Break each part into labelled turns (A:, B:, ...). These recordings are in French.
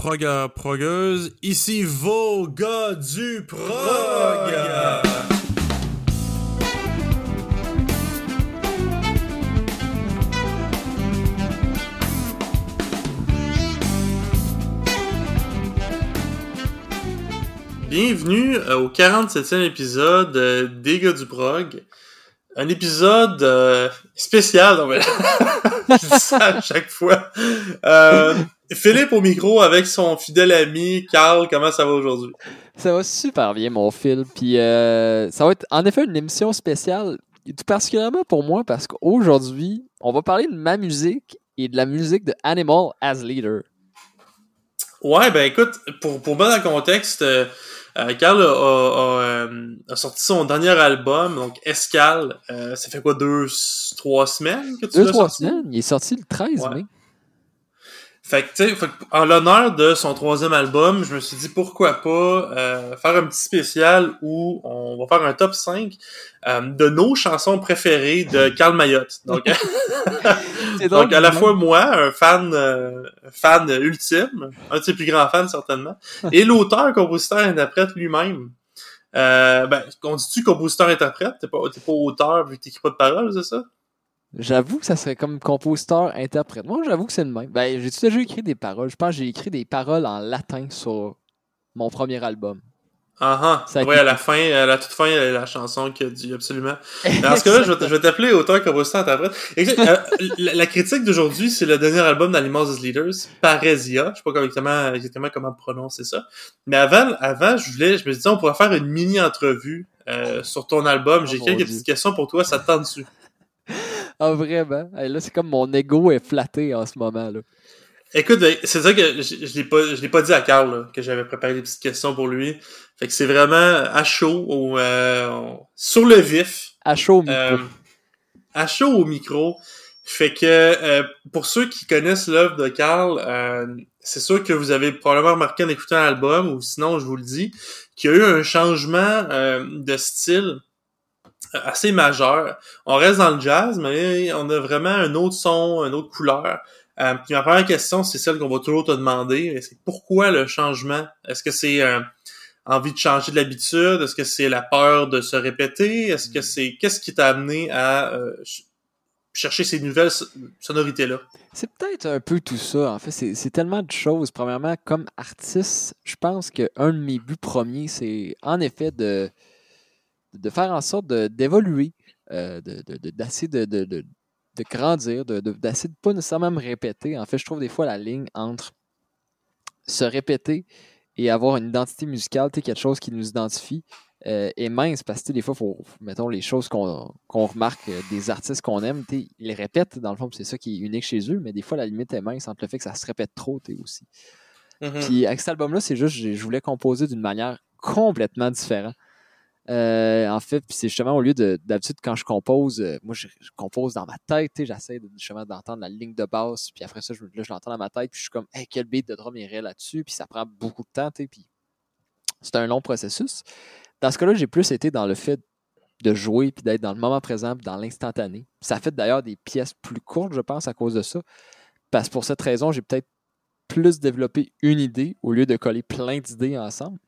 A: Proga, progueuse, ici vos gars du prog! Bienvenue euh, au 47e épisode euh, des gars du prog. Un épisode euh, spécial, non mais je dis ça à chaque fois. Euh, Philippe au micro avec son fidèle ami Carl, comment ça va aujourd'hui?
B: Ça va super bien, mon Phil. Puis euh, ça va être en effet une émission spéciale, tout particulièrement pour moi, parce qu'aujourd'hui, on va parler de ma musique et de la musique de Animal as Leader.
A: Ouais, ben écoute, pour, pour mettre en contexte, euh, euh, Carl a, a- a, a sorti son dernier album, donc Escale. Euh, ça fait quoi, deux, trois semaines que tu
B: Deux, trois
A: sorti?
B: semaines. Il est sorti le 13
A: Ouais.
B: mai.
A: Fait que, tu sais, en l'honneur de son troisième album, je me suis dit pourquoi pas euh, faire un petit spécial où on va faire un top 5 euh, de nos chansons préférées de Karl Mayotte. Donc, à la
B: mais-
A: fois moi, un fan euh, fan ultime, un de ses plus grands fans certainement, et l'auteur, compositeur, interprète lui-même. Euh, ben, on dit-tu compositeur-interprète? T'es pas, t'es pas auteur vu que t'écris pas de paroles, c'est ça?
B: J'avoue que ça serait comme compositeur, interprète. Moi, j'avoue que c'est le même. Ben, j'ai déjà écrit des paroles? Je pense que j'ai écrit des paroles en latin sur mon premier album.
A: Ah
B: a
A: ah,
B: été-
A: à la fin, à la toute fin, il y a la chanson qui a dit absolument. Dans ce cas-là, je vais t'appeler auteur, compositeur, interprète. Euh, la, la critique d'aujourd'hui, c'est le dernier album d'Animals as Leaders, Parésia. Je sais pas exactement, exactement comment prononcer ça. Mais avant, avant, je voulais, je me disais, on pourrait faire une mini-entrevue euh, sur ton album. J'ai
B: Oh,
A: quelques petites questions pour toi, ça te tente dessus.
B: Ah, vraiment? Hey, là, c'est comme mon ego est flatté en ce moment. Là.
A: Écoute, ben, c'est ça que je, je l'ai pas, je l'ai pas dit à Carl là, que j'avais préparé des petites questions pour lui. Fait que c'est vraiment à chaud, au, euh, sur le vif.
B: À chaud au micro.
A: Euh, à chaud au micro. Fait que euh, pour ceux qui connaissent l'œuvre de Carl, euh, c'est sûr que vous avez probablement remarqué en écoutant l'album, ou sinon je vous le dis, qu'il y a eu un changement euh, de style assez majeur. On reste dans le jazz, mais on a vraiment un autre son, une autre couleur. Euh, puis ma première question, c'est celle qu'on va toujours te demander. C'est pourquoi le changement? Est-ce que c'est euh, envie de changer de l'habitude? Est-ce que c'est la peur de se répéter? Est-ce que c'est qu'est-ce qui t'a amené à euh, ch- chercher ces nouvelles so- sonorités-là?
B: C'est peut-être un peu tout ça. En fait, c'est c'est tellement de choses. Premièrement, comme artiste, je pense qu'un de mes buts premiers, c'est en effet de, de faire en sorte de- d'évoluer, euh, de- de- de- d'essayer de, de, de, de grandir, de- de- d'essayer de, pas nécessairement me répéter. En fait, je trouve des fois la ligne entre se répéter et avoir une identité musicale, quelque chose qui nous identifie, euh, est mince parce que des fois, faut, mettons, les choses qu'on remarque euh, des artistes qu'on aime, ils les répètent dans le fond, c'est ça qui est unique chez eux, mais des fois, la limite est mince entre le fait que ça se répète trop aussi.
A: Mhm.
B: Puis avec cet album-là, c'est juste, je voulais composer d'une manière complètement différente. Euh, en fait, c'est justement au lieu de d'habitude quand je compose, euh, moi je, compose dans ma tête, j'essaie justement d'entendre la ligne de basse, puis après ça, je, l'entends dans ma tête, puis je suis comme, quel beat de drum irait là-dessus, puis ça prend beaucoup de temps, puis c'est un long processus. Dans ce cas-là, j'ai plus été dans le fait de jouer, puis d'être dans le moment présent, dans l'instantané. Ça fait d'ailleurs des pièces plus courtes, je pense, à cause de ça. Parce que pour cette raison, j'ai peut-être plus développé une idée au lieu de coller plein d'idées ensemble.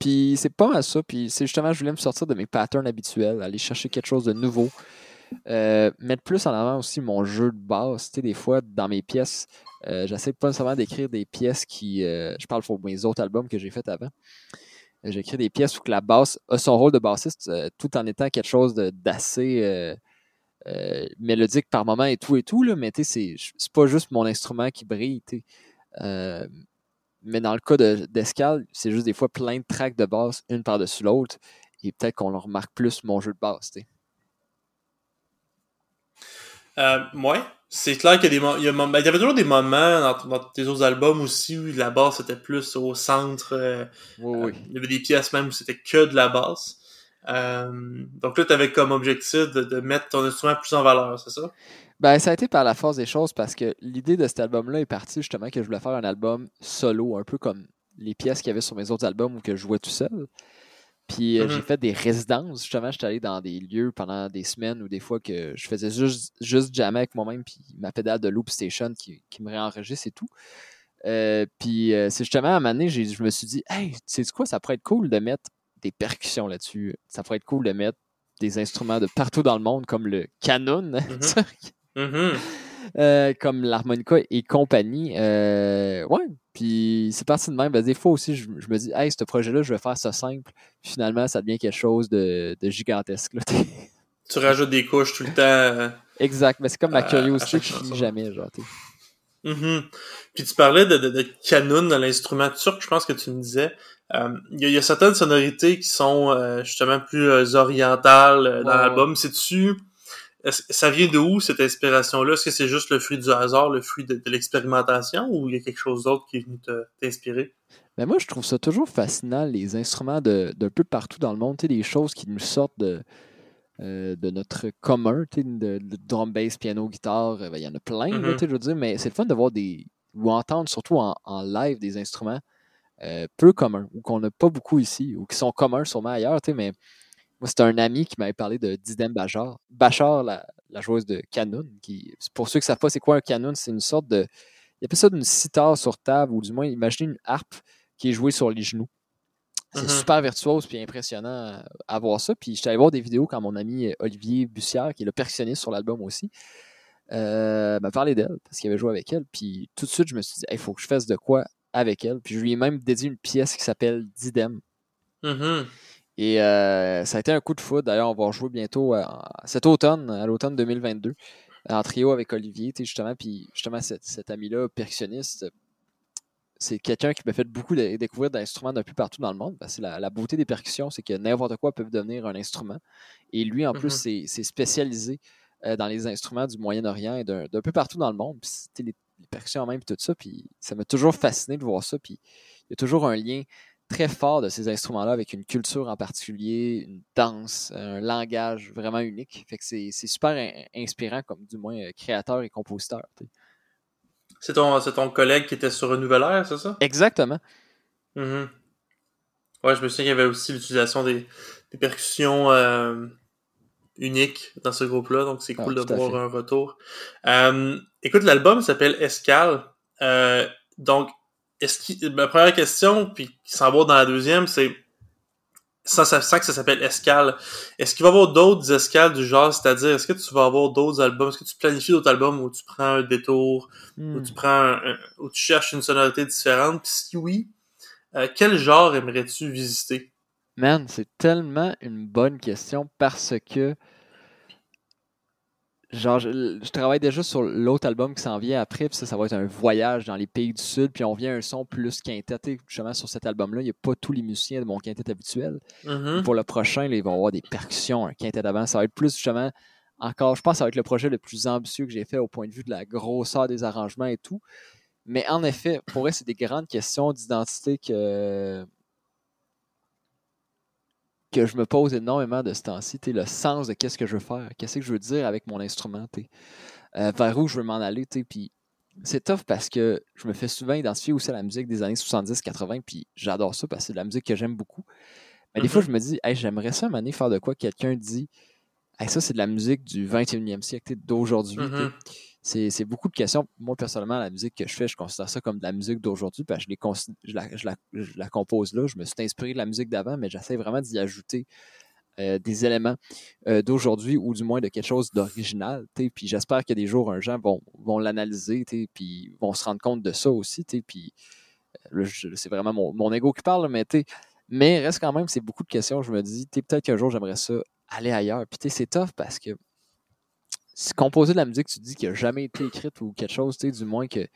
B: Puis c'est pas mal ça. Puis c'est justement, je voulais me sortir de mes patterns habituels, aller chercher quelque chose de nouveau. Euh, mettre plus en avant aussi mon jeu de basse. Tu sais, des fois, dans mes pièces, euh, j'essaie pas nécessairement d'écrire des pièces qui. euh, je parle pour mes autres albums que j'ai fait avant. J'écris des pièces où la basse a son rôle de bassiste tout en étant quelque chose d'assez mélodique par moment et tout et tout. Là, mais tu sais, c'est pas juste mon instrument qui brille. tu sais. Euh, mais dans le cas de- d'Escale, c'est juste des fois plein de tracks de basse, une par-dessus l'autre. Et peut-être qu'on le remarque plus mon jeu de basse.
A: Euh, ouais, c'est clair qu'il y a des il y, a ben, il y avait toujours des moments dans, dans tes autres albums aussi où la basse était plus au centre. euh,
B: Oui,
A: euh,
B: oui.
A: il y avait des pièces même où c'était que de la basse. Euh, donc là, tu avais comme objectif de, de mettre ton instrument plus en valeur, c'est ça?
B: Ben, ça a été par la force des choses parce que l'idée de cet album-là est partie justement que je voulais faire un album solo, un peu comme les pièces qu'il y avait sur mes autres albums où que je jouais tout seul. Puis euh,
A: Mhm.
B: j'ai fait des résidences. Justement, j'étais allé dans des lieux pendant des semaines ou des fois que je faisais juste, juste jammer avec moi-même puis ma pédale de loop station qui, qui me réenregistre et tout. Euh, puis c'est justement à un moment donné, je me suis dit, hey, tu sais quoi, ça pourrait être cool de mettre des percussions là-dessus. Ça pourrait être cool de mettre des instruments de partout dans le monde, comme le canon, mm-hmm. Euh, comme l'harmonica et compagnie. Euh, ouais, puis c'est parti de même. Ben, des fois aussi, je, me dis, hey, ce projet-là, je vais faire ça simple. finalement, ça devient quelque chose de, gigantesque.
A: tu rajoutes des couches tout le temps. Euh,
B: exact, mais c'est comme ma curiosité qui finit jamais. Genre,
A: mm-hmm. Puis tu parlais de, de, de canon dans l'instrument turc, je pense que tu me disais. Il y, a certaines sonorités qui sont justement plus orientales dans l'album. C'est-tu ça vient de où cette inspiration-là? Est-ce que c'est juste le fruit du hasard, le fruit de, l'expérimentation ou il y a quelque chose d'autre qui est venu t'inspirer?
B: Ben moi, je trouve ça toujours fascinant, les instruments d'un peu partout dans le monde, des choses qui nous sortent de, euh, de notre commun, de, de, drum, bass, piano, guitare, euh, ben, il y en a plein, mm-hmm. je veux dire, mais c'est le fun de voir des, ou entendre surtout en, live des instruments euh, peu communs, ou qu'on n'a pas beaucoup ici, ou qui sont communs sûrement ailleurs, mais moi, c'était un ami qui m'avait parlé de Didem Bachar. Bachar, la, joueuse de canon. Qui, pour ceux qui ne savent pas c'est quoi un canon, c'est une sorte de. Il appelle ça une sitar sur table, ou du moins, imaginez une harpe qui est jouée sur les genoux. C'est mm-hmm. super virtuose puis impressionnant à, voir ça. Puis j'étais allé voir des vidéos quand mon ami euh, Olivier Bussière, qui est le percussionniste sur l'album aussi, euh, m'a parlé d'elle parce qu'il avait joué avec elle. Puis tout de suite, je me suis dit, il faut que je fasse de quoi avec elle. Puis je lui ai même dédié une pièce qui s'appelle Didem. Mm-hmm. Et euh, ça a été un coup de foudre. D'ailleurs, on va jouer bientôt euh, cet automne, à l'automne 2022, en trio avec Olivier, justement. Puis justement, cet, ami-là, percussionniste, c'est quelqu'un qui m'a fait beaucoup découvrir d'instruments d'un peu partout dans le monde. C'est la, beauté des percussions, c'est que n'importe quoi peut devenir un instrument. Et lui, en plus, mm-hmm. c'est spécialisé euh, dans les instruments du Moyen-Orient et d'un peu partout dans le monde. Puis, les, les, percussions même, tout ça. Puis ça m'a toujours fasciné de voir ça. Puis il y a toujours un lien très fort de ces instruments-là avec une culture en particulier, une danse, un langage vraiment unique. Fait que c'est super inspirant comme du moins euh, créateur et compositeur.
A: C'est ton, ton collègue qui était sur Air, c'est ça?
B: Exactement.
A: Mm-hmm. Ouais, je me souviens qu'il y avait aussi l'utilisation des, percussions euh, uniques dans ce groupe-là, donc c'est cool de voir un retour. Euh, écoute, l'album s'appelle Escale. donc, est-ce ma première question, puis qui s'en va dans la deuxième, c'est ça, ça sent que ça s'appelle escale. Est-ce qu'il va y avoir d'autres escales du genre, c'est-à-dire est-ce que tu vas avoir d'autres albums, est-ce que tu planifies d'autres albums où tu prends un détour, où hmm. tu prends où tu cherches une sonorité différente, puis si oui, euh, quel genre aimerais-tu visiter?
B: Man, c'est tellement une bonne question parce que genre, je, travaille déjà sur l'autre album qui s'en vient après, puis ça, ça va être un voyage dans les pays du Sud, puis on vient à un son plus quintet. Justement, sur cet album-là, il n'y a pas tous les musiciens de mon quintet habituel. Mm-hmm. Pour le prochain, ils vont avoir des percussions, un quintet d'avant. Ça va être plus, justement, encore, je pense que ça va être le projet le plus ambitieux que j'ai fait au point de vue de la grosseur des arrangements et tout. Mais en effet, pour eux, c'est des grandes questions d'identité que que je me pose énormément de ce temps-ci, le sens de qu'est-ce que je veux faire, qu'est-ce que je veux dire avec mon instrument, euh, vers où je veux m'en aller, puis c'est tough parce que je me fais souvent identifier aussi à la musique des années 70-80, puis j'adore ça parce que c'est de la musique que j'aime beaucoup. Mais des fois, mm-hmm. je me dis, j'aimerais ça, un faire de quoi quelqu'un dit, ça, c'est de la musique du 21e siècle, d'aujourd'hui. Mm-hmm c'est beaucoup de questions. Moi, personnellement, la musique que je fais, je considère ça comme de la musique d'aujourd'hui, je, la, compose là. Je me suis inspiré de la musique d'avant, mais j'essaie vraiment d'y ajouter euh, des éléments euh, d'aujourd'hui ou du moins de quelque chose d'original. Puis j'espère que des jours, un gens vont, vont l'analyser, puis vont se rendre compte de ça aussi. Puis euh, c'est vraiment mon, mon, ego qui parle, mais mais reste quand même, c'est beaucoup de questions. Je me dis, peut-être qu'un jour, j'aimerais ça aller ailleurs. Puis c'est tough parce que si composer de la musique, tu dis qu'il n'a jamais été écrite ou quelque chose, du moins que,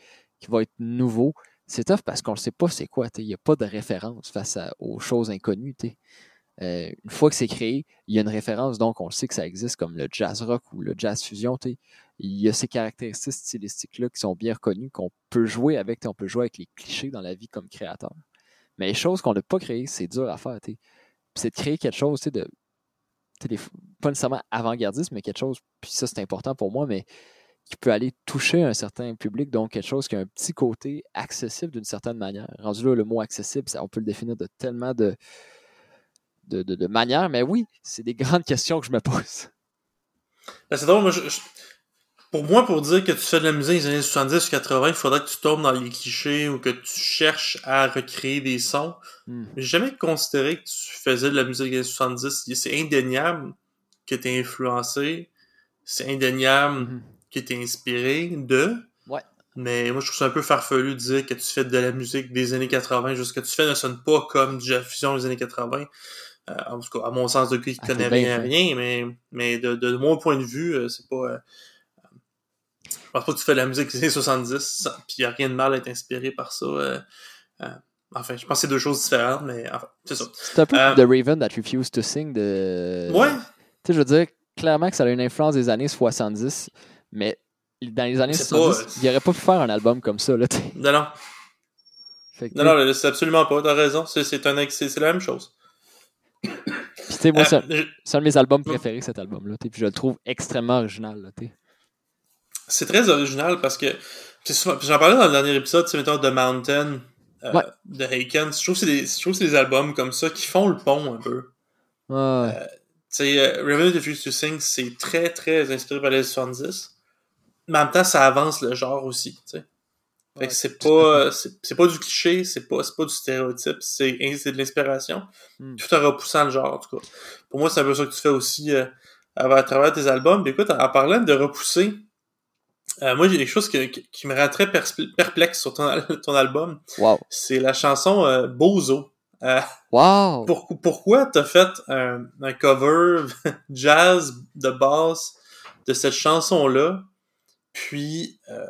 B: qui va être nouveau, c'est tough parce qu'on ne sait pas c'est quoi. Il n'y a pas de référence face aux choses inconnues. Euh, une fois que c'est créé, il y a une référence, donc on sait que ça existe comme le jazz rock ou le jazz fusion. Il y a ces caractéristiques stylistiques-là qui sont bien reconnues, qu'on peut jouer avec, on peut jouer avec les clichés dans la vie comme créateur. Mais les choses qu'on n'a pas créées, c'est dur à faire. C'est de créer quelque chose de pas nécessairement avant-gardiste, mais quelque chose, puis ça c'est important pour moi, mais qui peut aller toucher un certain public, donc quelque chose qui a un petit côté accessible d'une certaine manière. Rendu là, le mot accessible, ça, on peut le définir de tellement de, de, de, manières, mais oui, c'est des grandes questions que je me pose.
A: Ben, c'est drôle, moi, je, pour moi, pour dire que tu fais de la musique des années 70 ou 80, il faudrait que tu tombes dans les clichés ou que tu cherches à recréer des sons.
B: Hmm.
A: J'ai jamais considéré que tu faisais de la musique des années 70. C'est indéniable que tu influencé. C'est indéniable
B: Mhm.
A: que tu inspiré de.
B: Ouais.
A: Mais moi, je trouve ça un peu farfelu de dire que tu fais de la musique des années 80. Juste ce que tu fais ne sonne pas comme du Fusion des années 80. Euh, en tout cas, à mon sens de qui
B: Ah,
A: connaît
B: bien
A: rien,
B: fait.
A: rien, mais, mais de, de mon point de vue, euh, c'est pas... euh, je pense pas que tu fais de la musique des années 70, ça- puis y a rien de mal à être inspiré par ça. euh, enfin, je pense que c'est deux choses différentes, mais enfin, c'est ça.
B: C'est un peu The Raven That Refused to Sing de.
A: Ouais,
B: Tu sais, je veux dire, clairement que ça a une influence des années 70, mais dans les années
A: C'est
B: 70,
A: pas, euh,
B: il aurait pas pu faire un album comme ça, là,
A: non, non,
B: que,
A: non, non, c'est absolument pas, t'as raison, c'est, c'est, un, c'est, c'est la même chose.
B: Puis, tu sais, moi,
A: Euh,
B: c'est un-
A: je-
B: c'est un de mes albums préférés, cet album-là, puis je le trouve extrêmement original, là,
A: c'est très original parce que c'est j'en parlais dans le dernier épisode, sais, mettons The Mountain euh,
B: Ouais.
A: de Haken. Je trouve que c'est des, c'est albums comme ça qui font le pont un peu.
B: Ouais, ouais.
A: Tu sais, euh, Revenue of to Sing, c'est très très inspiré par les 70. Mais en même temps, ça avance le genre aussi, tu sais. Fait que c'est pas, c'est c'est pas du cliché, c'est pas, c'est pas du stéréotype, c'est, c'est de l'inspiration.
B: Hmm.
A: Tout en repoussant le genre, en tout cas. Pour moi, c'est un peu ça que tu fais aussi euh, à, travers tes albums. Puis écoute, en, en parlant de repousser, euh, moi, j'ai quelque chose qui, me rend très perplexe sur ton, ton album.
B: Wow.
A: C'est la chanson euh, Bozo. Euh,
B: Wow!
A: pour- pourquoi t'as fait un, un cover jazz de basse de cette chanson-là? Puis, euh,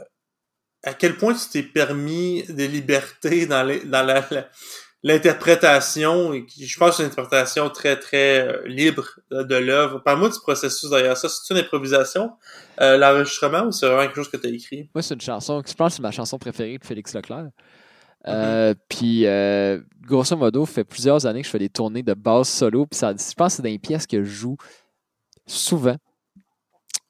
A: à quel point tu t'es permis des libertés dans, les- dans la- la- l'interprétation, je pense que c'est une interprétation très, très euh, libre de, de l'œuvre. Parle-moi du processus derrière ça. C'est une improvisation, euh, l'enregistrement, ou c'est vraiment quelque chose que tu as écrit?
B: Moi, c'est une chanson, je pense que c'est ma chanson préférée de Félix Leclerc. Euh, Puis, euh, grosso modo, fait plusieurs années que je fais des tournées de basse solo. Puis, ça, je pense que c'est dans les pièces que je joue souvent.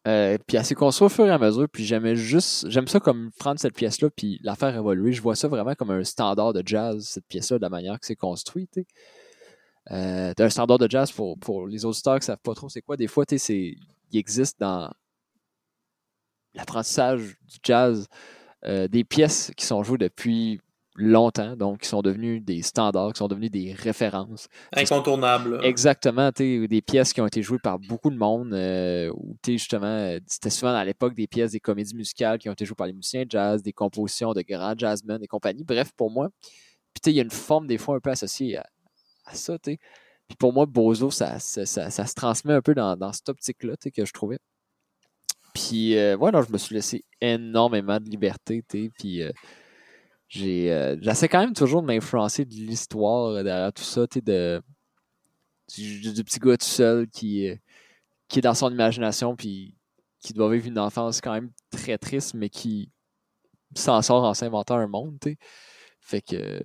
B: Euh, puis, elle s'est construite au fur et à mesure. Puis, j'aimais juste, j'aime ça comme prendre cette pièce-là, puis la faire évoluer. Je vois ça vraiment comme un standard de jazz, cette pièce-là, de la manière que c'est construit. Euh, un standard de jazz pour, pour les auditeurs qui savent pas trop c'est quoi. Des fois, il existe dans l'apprentissage du jazz des pièces qui sont jouées depuis longtemps, donc qui sont devenues des standards, qui sont devenues des références.
A: Incontournable. là.
B: Exactement, des pièces qui ont été jouées par beaucoup de monde, euh, sais, justement, euh, c'était souvent à l'époque des pièces des comédies musicales qui ont été jouées par les musiciens de jazz, des compositions de grands jazzmen et compagnie. Bref, pour moi, puis tu sais, il y a une forme des fois un peu associée à, à ça, tu. Puis pour moi, Bozo, ça, ça, ça, ça se transmet un peu dans, dans cette optique-là, que je trouvais. Puis, euh, ouais, non, je me suis laissé énormément de liberté, tu puis euh, j'ai, euh, j'essaie quand même toujours de m'influencer de l'histoire derrière tout ça, tu de, du, petit gars tout seul qui, euh, qui est dans son imagination, puis qui doit vivre une enfance quand même très triste, mais qui s'en sort en s'inventant un monde, tu. Fait que,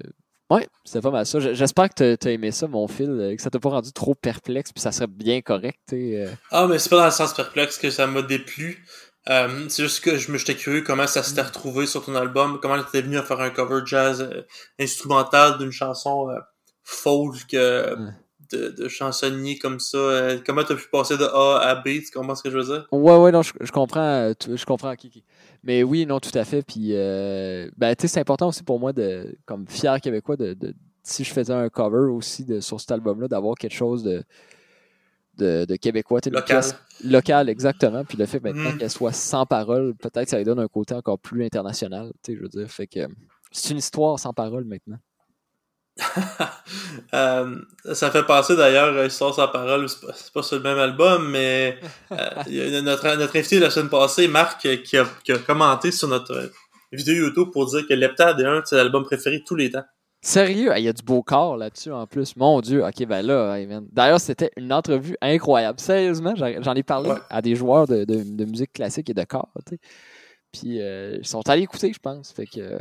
B: ouais, c'était pas mal ça. J'espère que t'as- t'as aimé ça, mon fil, euh, que ça t'a pas rendu trop perplexe, puis ça serait bien correct, euh.
A: Ah, mais c'est pas dans le sens perplexe que ça m'a déplu. Euh, c'est juste que je me j'étais curieux comment ça s'était retrouvé sur ton album, comment t'étais venu à faire un cover jazz euh, instrumental d'une chanson euh, folk euh,
B: Ouais.
A: de, de chansonnier comme ça. comment t'as pu passer de A à B, tu comprends ce que je veux dire?
B: Ouais, ouais, non, je, je comprends, je comprends, Kiki. Mais oui, non, tout à fait. Puis, euh, ben, tu sais, c'est important aussi pour moi, de, comme fier québécois, de, de- si je faisais un cover aussi de, sur cet album-là, d'avoir quelque chose de, de, de québécois. une
A: Local.
B: pièce locale, exactement. Puis le fait maintenant
A: Mhm.
B: qu'elle soit sans parole, peut-être que ça lui donne un côté encore plus international, je veux dire. Fait que c'est une histoire sans parole maintenant.
A: Euh, ça fait penser d'ailleurs Histoire sans parole, c'est pas, pas sur le même album, mais euh, il y a notre, notre invité la semaine passée, Marc, qui a, qui a commenté sur notre euh, vidéo YouTube pour dire que Leptade est un de ses albums préférés tous les temps.
B: Sérieux, il y a du beau corps là-dessus en plus. Mon Dieu, ok, ben là, hey. D'ailleurs, c'était une entrevue incroyable. Sérieusement, j'en ai parlé
A: Ouais.
B: à des joueurs de, de- de musique classique et de corps, tu sais. Puis euh, ils sont allés écouter, je pense. Fait que.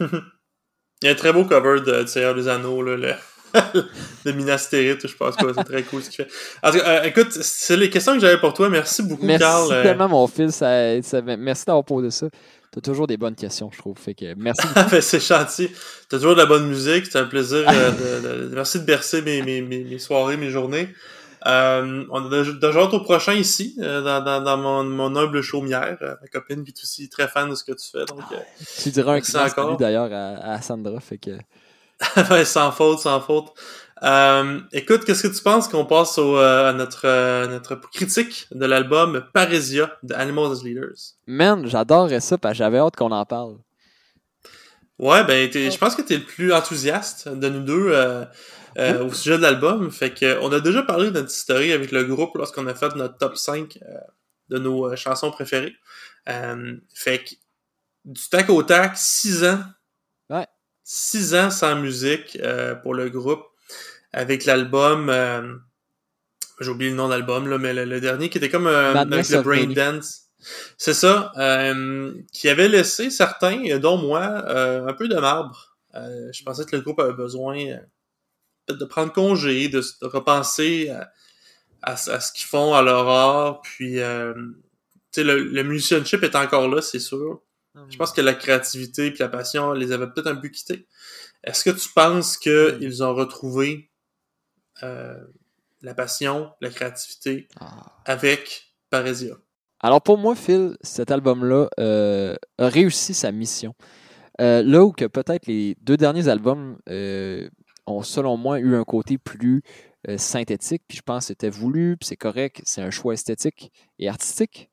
A: Il y a un très beau cover de, du Seigneur des Anneaux, là, le, de Minas Tirith, je pense que c'est très cool ce qu'il fait. En tout cas, euh, écoute, c'est les questions que j'avais pour toi. Merci beaucoup,
B: Merci
A: Carl. Euh,
B: tellement, mon fils. Ça, ça- merci d'avoir posé ça. T'as toujours des bonnes questions, je trouve. Fait que merci.
A: ben, c'est gentil. T'as toujours de la bonne musique. C'est un plaisir. euh, de, merci de bercer mes, mes, mes, mes soirées, mes journées. Euh, on a déjà hâte au prochain ici, euh, dans, dans, dans mon, mon, humble chaumière. Euh, ma copine qui est aussi très fan de ce que tu fais. Donc,
B: tu diras un grand d'ailleurs à, à, Sandra. Fait que...
A: sans faute, sans faute. Euh, écoute, qu'est-ce que tu penses qu'on passe au, à notre, notre critique de l'album Parésia de Animals as Leaders?
B: Man, j'adorerais ça parce que j'avais hâte qu'on en parle.
A: Ouais, ben, je pense que t'es le plus enthousiaste de nous deux. Euh, au sujet de l'album. Fait que on a déjà parlé de notre historie avec le groupe lorsqu'on a fait notre top 5 euh, de nos euh, chansons préférées. fait que du tac au tac, 6 ans.
B: Ouais.
A: 6 ans sans musique pour le groupe. Avec l'album j'ai oublié le nom d'album là, mais le, dernier qui était comme avec le Brain Dance. C'est ça, qui avait laissé certains, dont moi, un peu de marbre. je pensais que le groupe avait besoin de prendre congé, de, repenser à, ce qu'ils font à leur art, puis euh, le, le musicianship est encore là, c'est sûr. Je pense que la créativité puis la passion les avait peut-être un peu quittés. Est-ce que tu penses qu'ils ont retrouvé euh, la passion, la créativité ah. avec Parésia?
B: Alors pour moi, Phil, cet album-là euh, a réussi sa mission. Euh, là où que peut-être les deux derniers albums ont, selon moi, eu un côté plus synthétique, puis je pense que c'était voulu, puis c'est correct, c'est un choix esthétique et artistique.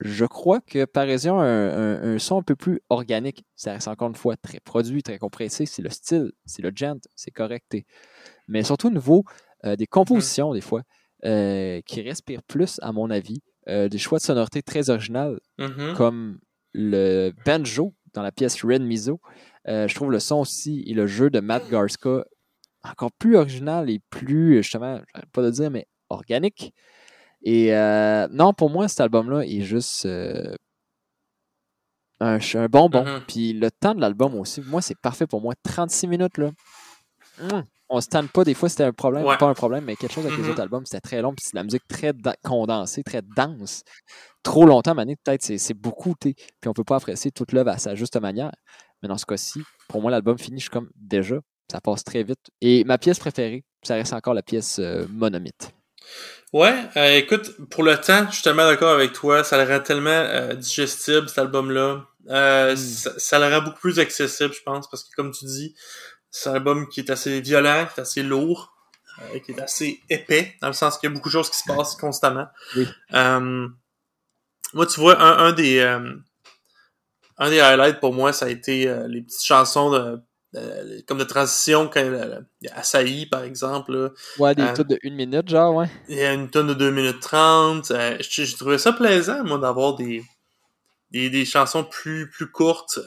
B: Je crois que Parisien a un, son un peu plus organique. Ça reste encore une fois très produit, très compressé. C'est le style, c'est le gent, c'est correcté. Mais surtout au niveau euh, des compositions, des fois, euh, qui respirent plus, à mon avis, des choix de sonorité très originales, mm-hmm. comme le banjo dans la pièce Red Miso. je trouve le son aussi et le jeu de Matt Garska encore plus original et plus, justement, pas de dire, mais organique. Et euh, non, pour moi, cet album-là est juste euh, un, un, bonbon. Mm-hmm. Puis le temps de l'album aussi, moi, c'est parfait pour moi. 36 minutes, là. Hum, on se tanne pas. Des fois, c'était un problème, pas un problème, mais quelque chose avec les mm-hmm. autres albums, c'était très long. Puis c'est de la musique très condensée, très dense. Trop longtemps, mané, peut-être, c'est beaucoup. Puis on peut pas apprécier toute l'œuvre à sa juste manière. Mais dans ce cas-ci, pour moi, l'album finit, je suis comme déjà, ça passe très vite. Et ma pièce préférée, ça reste encore la pièce euh, Monomite.
A: Ouais, euh, écoute, pour le temps, je suis tellement d'accord avec toi. Ça le rend tellement euh, digestible, cet album-là. Hmm. ça, le rend beaucoup plus accessible, je pense, parce que comme tu dis, c'est un album qui est assez violent, qui est assez lourd, qui est assez épais, dans le sens qu'il y a beaucoup de choses qui se passent constamment. moi, tu vois, un, un des un des highlights pour moi, ça a été les petites chansons de euh, comme de transition quand il y a Asahi, par exemple.
B: ouais, des euh, de 1 minute, genre, ouais.
A: Il y a une tonne de 2 minutes 30. Euh, J'ai trouvé ça plaisant, moi, d'avoir des, des, des, chansons plus, plus courtes,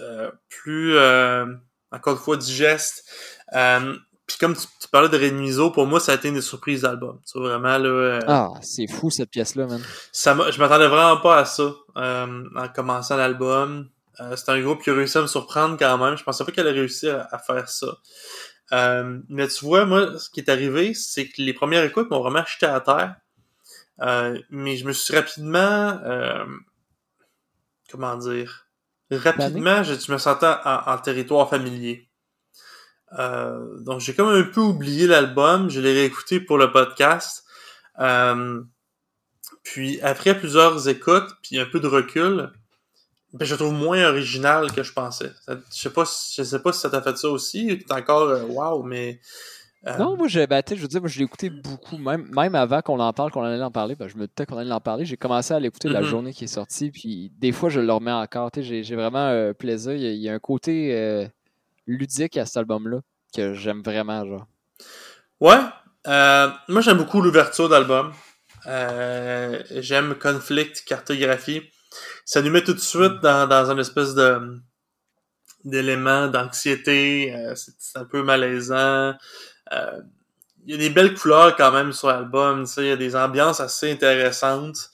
A: plus, encore une fois, digestes. Puis comme tu, parlais de Redmiso, pour moi, ça a été une des surprises d'album. C'est vraiment, là...
B: ah, c'est fou, cette pièce-là, man.
A: Ça je m'attendais vraiment pas à ça en commençant l'album. Euh, c'est un groupe qui a réussi à me surprendre quand même. Je pensais pas qu'elle allait réussir à, faire ça. Euh, mais tu vois, moi, ce qui est arrivé, c'est que les premières écoutes m'ont vraiment jeté à terre. Euh, mais je me suis rapidement... comment dire? Rapidement, je, me sentais en, territoire familier. donc j'ai comme un peu oublié l'album, je l'ai réécouté pour le podcast. puis après plusieurs écoutes, puis un peu de recul, je trouve moins original que je pensais. je sais pas, je sais pas si ça t'a fait ça aussi. T'es encore euh, wow, mais.
B: Euh, non, moi, je, ben, je veux dire, moi, je l'ai écouté beaucoup, même, même avant qu'on en parle, qu'on allait en parler, ben, je me doutais qu'on allait en parler. J'ai commencé à l'écouter la mm-hmm. journée qui est sortie, puis des fois, je le remets encore. J'ai, j'ai vraiment euh, plaisir. Il y, a, un côté ludique à cet album-là que j'aime vraiment, genre.
A: Ouais. moi, j'aime beaucoup l'ouverture d'album. j'aime Conflict, Cartographie ça nous met tout de suite dans, dans une espèce de d'éléments d'anxiété, euh, c'est un peu malaisant. Euh, il y a des belles couleurs quand même sur l'album, il y a des ambiances assez intéressantes.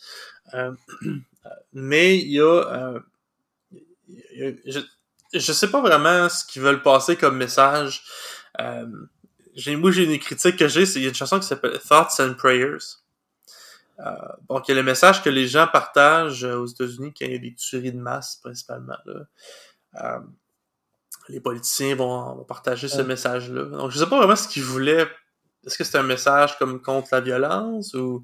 A: Euh, mais il y a, je, je sais pas vraiment ce qu'ils veulent passer comme message. j'ai moi j'ai une critique que j'ai, c'est il y a une chanson qui s'appelle Thoughts and Prayers. Euh, donc, il y a le message que les gens partagent euh, aux États-Unis qu'il y a des tueries de masse, principalement. Euh, les politiciens vont, partager ce message-là. Donc, je sais pas vraiment ce qu'ils voulaient est-ce que c'est un message comme contre la violence ou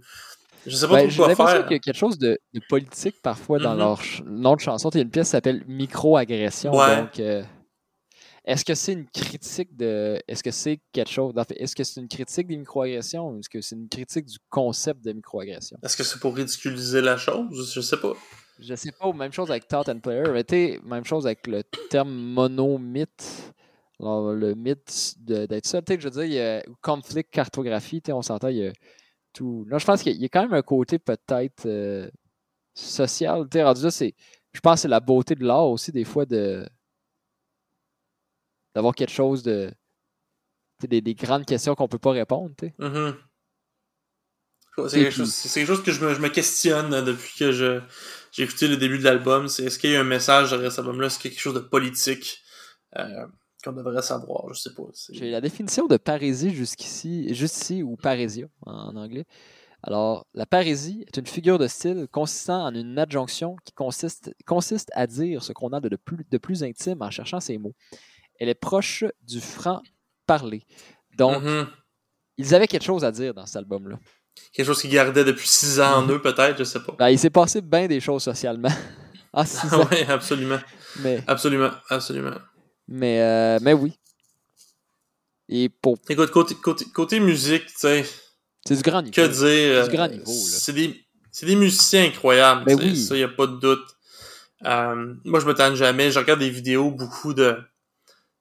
A: je sais pas
B: Ben,
A: trop
B: J'ai
A: quoi faire.
B: qu'il y a quelque chose de, de politique parfois dans
A: Mhm.
B: leur ch- nom de chanson. Il y a une pièce qui s'appelle Micro-agression.
A: Ouais.
B: Donc, euh, est-ce que c'est une critique de. Est-ce que c'est quelque chose. Est-ce que c'est une critique des micro-agressions ou est-ce que c'est une critique du concept de micro-agression?
A: Est-ce que c'est pour ridiculiser la chose? Je sais pas.
B: Je sais pas, même chose avec Thought and Player, mais même chose avec le terme monomythe. Alors, le mythe d'être ça, tu sais, je veux dire, il y a conflict cartographie, on s'entend, il y a tout. Là, je pense qu'il y a quand même un côté peut-être euh, social. Tu sais, rendu là, c'est. Je pense que c'est la beauté de l'art aussi, des fois, de d'avoir quelque chose de. Des, des grandes questions qu'on peut pas répondre, tu sais.
A: Mhm. C'est quelque,
B: puis-
A: chose- c'est quelque chose que je me, je me questionne euh, depuis que je j'ai écouté le début de l'album. C'est est-ce qu'il y a un message derrière cet album-là? Est-ce qu'il y a quelque chose de politique euh, qu'on devrait savoir? Je sais pas.
B: J'ai la définition de parésie jusqu'ici, juste ici, ou parésia en anglais. Alors, la parésie est une figure de style consistant en une adjonction qui consiste, consiste à dire ce qu'on a de, de plus, de plus intime en cherchant ces mots. Elle est proche du franc-parler. Donc,
A: Mhm.
B: ils avaient quelque chose à dire dans cet album-là.
A: Quelque chose qui gardait depuis six ans
B: Mhm.
A: en eux, peut-être, je sais pas.
B: Ben, il s'est passé bien des choses socialement en six ans.
A: oui, absolument.
B: Mais,
A: Absolument, absolument.
B: mais, euh, mais oui. Et pour.
A: Écoute, côté, côté, côté musique, tu sais,
B: C'est du grand niveau.
A: que dire?
B: du grand
A: euh,
B: niveau, là.
A: C'est des, c'est des musiciens incroyables,
B: Ben oui.
A: ça, y a pas de doute. Euh, moi, je me tente jamais. Je regarde des vidéos, beaucoup de,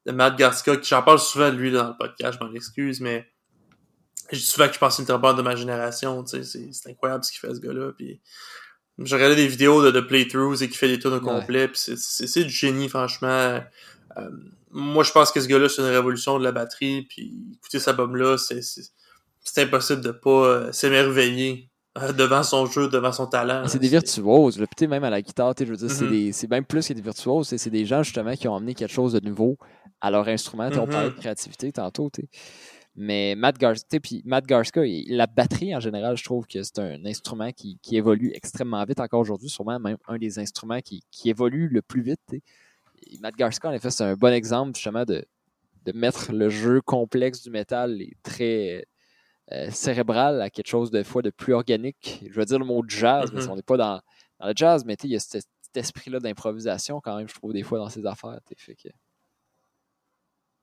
A: de Matt Garska, qui j'en parle souvent de lui dans le podcast, je m'en excuse, mais je dis souvent que je pense que c'est une trembleur de ma génération, tu sais, c'est, incroyable ce qu'il fait, ce gars-là, puis je regardais des vidéos de, de playthroughs et qui fait des tours au
B: Ouais.
A: complet, puis c'est, du génie, franchement. Euh, moi, je pense que ce gars-là, c'est une révolution de la batterie, puis écouter cet album-là, c'est, impossible de pas euh, s'émerveiller euh, devant son jeu, devant son talent.
B: C'est des virtuoses. Même à la guitare, je veux dire, c'est même plus que des virtuoses. C'est des gens, justement, qui ont amené quelque chose de nouveau à leur instrument. On parlait de créativité tantôt. Mais Matt Garska, puis Matt Garska, il- la batterie en général, je trouve que c'est un instrument qui, qui évolue extrêmement vite encore aujourd'hui, sûrement même un des instruments qui, qui évolue le plus vite. Matt Garska, en effet, c'est un bon exemple justement de, de mettre le jeu complexe du métal et très euh, cérébral à quelque chose de fois de plus organique. Je veux dire le mot jazz, mais
A: Mhm.
B: on n'est pas dans, dans le jazz, mais il y a cet, cet esprit-là d'improvisation quand même, je trouve, des fois dans ces affaires. Fait que,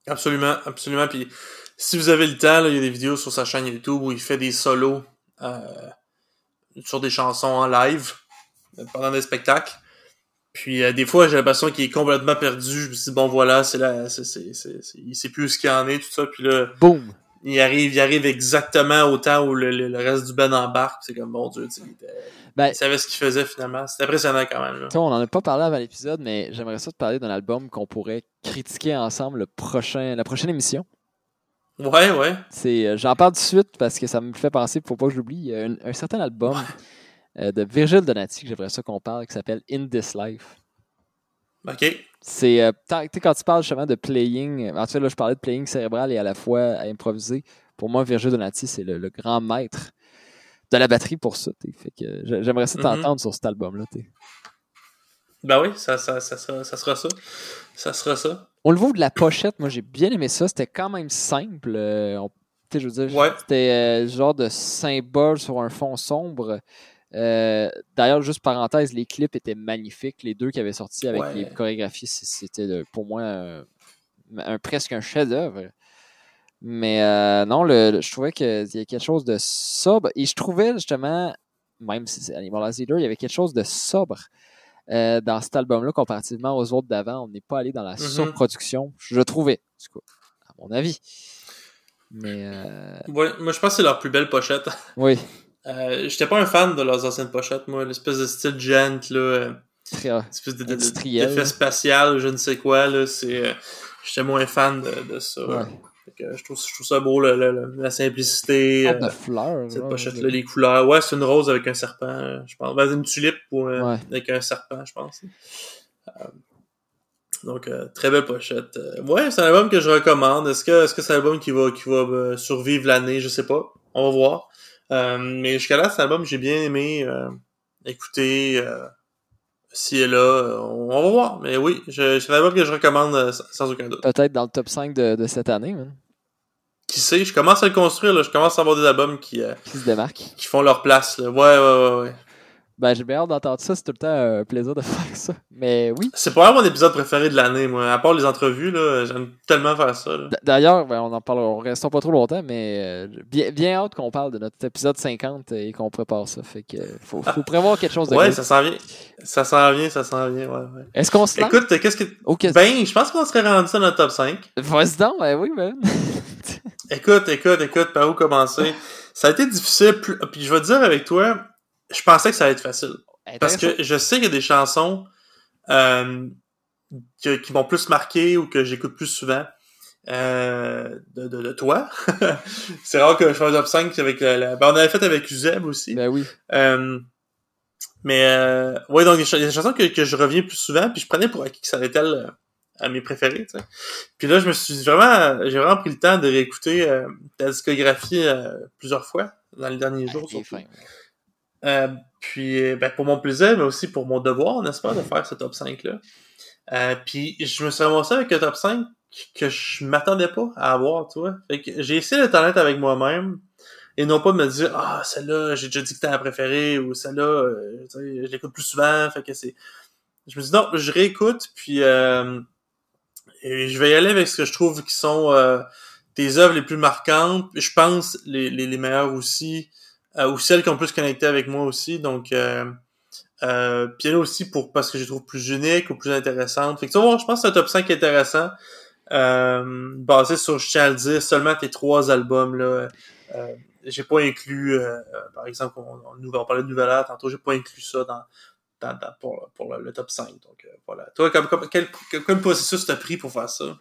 A: Absolument, absolument. Puis si vous avez le temps, là, il y a des vidéos sur sa chaîne YouTube où il fait des solos euh, sur des chansons en live euh, pendant des spectacles. Puis euh, des fois, j'ai l'impression qu'il est complètement perdu. Je me dit, bon voilà, c'est là, c'est, c'est, c'est, c'est- il sait plus ce qu'il en est, tout ça. Puis là,
B: boum!
A: Il arrive, il arrive exactement au temps où le, le- le reste du band embarque. C'est comme, bon Dieu, tu sais, il, était-
B: Ben,
A: il savait ce qu'il faisait finalement. C'est impressionnant quand même. Là.
B: On n'en a pas parlé avant l'épisode, mais j'aimerais ça te parler d'un album qu'on pourrait critiquer ensemble le prochain, la prochaine émission.
A: Ouais, ouais.
B: C'est, euh, j'en parle tout de suite parce que ça me fait penser, faut pas que j'oublie, un, un certain album euh, de Virgil Donati que j'aimerais ça qu'on parle, qui s'appelle In This Life.
A: OK.
B: C'est, euh, quand tu parles justement de playing, en tout cas là, je parlais de playing cérébral et à la fois à improviser. Pour moi, Virgil Donati, c'est le, le grand maître de la batterie pour ça. Fait que j'aimerais ça
A: Mhm.
B: t'entendre sur cet album-là.
A: Ben oui, ça, ça, ça, sera, ça sera ça. Ça sera ça.
B: Au niveau de la pochette, moi j'ai bien aimé ça. C'était quand même simple. Euh, on- je veux dire,
A: Ouais.
B: c'était euh, genre de symbole sur un fond sombre. Euh, D'ailleurs, juste parenthèse, les clips étaient magnifiques. Les deux qui avaient sorti avec
A: Ouais.
B: les chorégraphies, c'était pour moi un, un- presque un chef-d'œuvre. Mais euh, non, le, le- je trouvais qu'il y a quelque chose de sobre. Et je trouvais justement, même si c'est Animal as Leader, il y avait quelque chose de sobre euh, dans cet album-là comparativement aux autres d'avant. On n'est pas allé dans la
A: Mhm.
B: surproduction, je trouvais, tout cas, à mon avis. Mais euh,
A: Ouais, moi, je pense que c'est leur plus belle pochette.
B: oui,
A: Euh, J'étais pas un fan de leurs anciennes pochettes, moi. L'espèce de style gent, là. euh,
B: très,
A: espèce de, de, d'effet spatial, je ne sais quoi, là. C'est... euh, J'étais moins fan de, de ça.
B: Ouais.
A: Que je, trouve, je trouve ça beau, le- le- le- la simplicité. euh,
B: fleurs.
A: cette pochette-là, les couleurs. Ouais, c'est une rose avec un serpent, euh, je pense. Ben, une tulipe ou, euh,
B: Ouais.
A: avec un serpent, je pense. Euh, donc, euh, très belle pochette. Euh, ouais, c'est un album que je recommande. Est-ce que est-ce que c'est un album qui va, qui va euh, survivre l'année? Je sais pas. On va voir. Euh, mais jusqu'à là, c'est un album j'ai bien aimé euh, écouter. Euh, si et là, euh, on, va voir. Mais oui, je- c'est un album que je recommande euh, sans, aucun doute.
B: Peut-être dans le top 5 de, de cette année. man.
A: qui sait, je commence à le construire, là. Je commence à avoir des albums qui, euh,
B: Qui se démarque.
A: qui font leur place, là. Ouais, ouais, ouais, ouais.
B: Ben, j'ai bien hâte d'entendre ça. C'est tout le temps un plaisir de faire ça. Mais oui.
A: C'est pas mon épisode préféré de l'année, moi. À part les entrevues, là, j'aime tellement faire ça,
B: D'ailleurs, ben, on en parle, on restons pas trop longtemps, mais euh, bien, bien hâte qu'on parle de notre épisode 50 et qu'on prépare ça. Fait que faut, faut prévoir quelque chose de
A: Ouais, ça s'en vient. Ça s'en vient, ça s'en vient, ouais, ouais.
B: Est-ce qu'on se lance?
A: Écoute, qu'est-ce que. Ben, je pense qu'on serait rendu ça dans le top 5.
B: Vas-y donc, ben oui, ben.
A: Écoute, écoute, écoute, par où commencer? Ça a été difficile, plus- puis je vais te dire avec toi, je pensais que ça allait être facile. Parce que je sais qu'il y a des chansons euh, que- qui m'ont plus marqué ou que j'écoute plus souvent euh, de, de, de toi. c'est rare que je fasse un top 5 avec la, la- ben, on avait fait avec Uzeb aussi.
B: Ben oui.
A: Euh, mais euh, ouais, donc il y a des chansons que, que je reviens plus souvent, puis je prenais pour acquis que ça allait être euh, à mes préférés. Puis là, je me suis vraiment, j'ai vraiment pris le temps de réécouter ta discographie euh, plusieurs fois dans les derniers jours.
B: Ah, il est
A: surtout.
B: fin.
A: Euh, puis, euh, ben, pour mon plaisir, mais aussi pour mon devoir, n'est-ce pas, de faire ce top 5-là. Euh, puis, je me suis ramassé avec un top 5 que je m'attendais pas à avoir, tu vois. Fait que j'ai essayé d'être honnête avec moi-même et non pas me dire, ah, celle-là, j'ai déjà dit que c'était ma préférée ou celle-là, euh, je l'écoute plus souvent, fait que c'est... Je me dis, non, je réécoute, puis euh, je vais y aller avec ce que je trouve qui sont euh, tes œuvres les plus marquantes, je pense les, les, meilleures aussi, ou celles qui ont plus connecté avec moi aussi. Donc, euh, euh, puis elle aussi pour parce que je trouve plus uniques ou plus intéressantes. Fait que tu vois, je pense que c'est un top 5 intéressant, euh, basé sur, je tiens à le dire, seulement tes trois albums là. Euh, j'ai pas inclus, euh, euh, par exemple, on, on, parlait de Nouvelle Ère tantôt, j'ai pas inclus ça dans, dans, dans- pour, pour le, top 5. Donc euh, voilà. Toi, comme, comme, quel, quel processus t'as pris pour faire ça?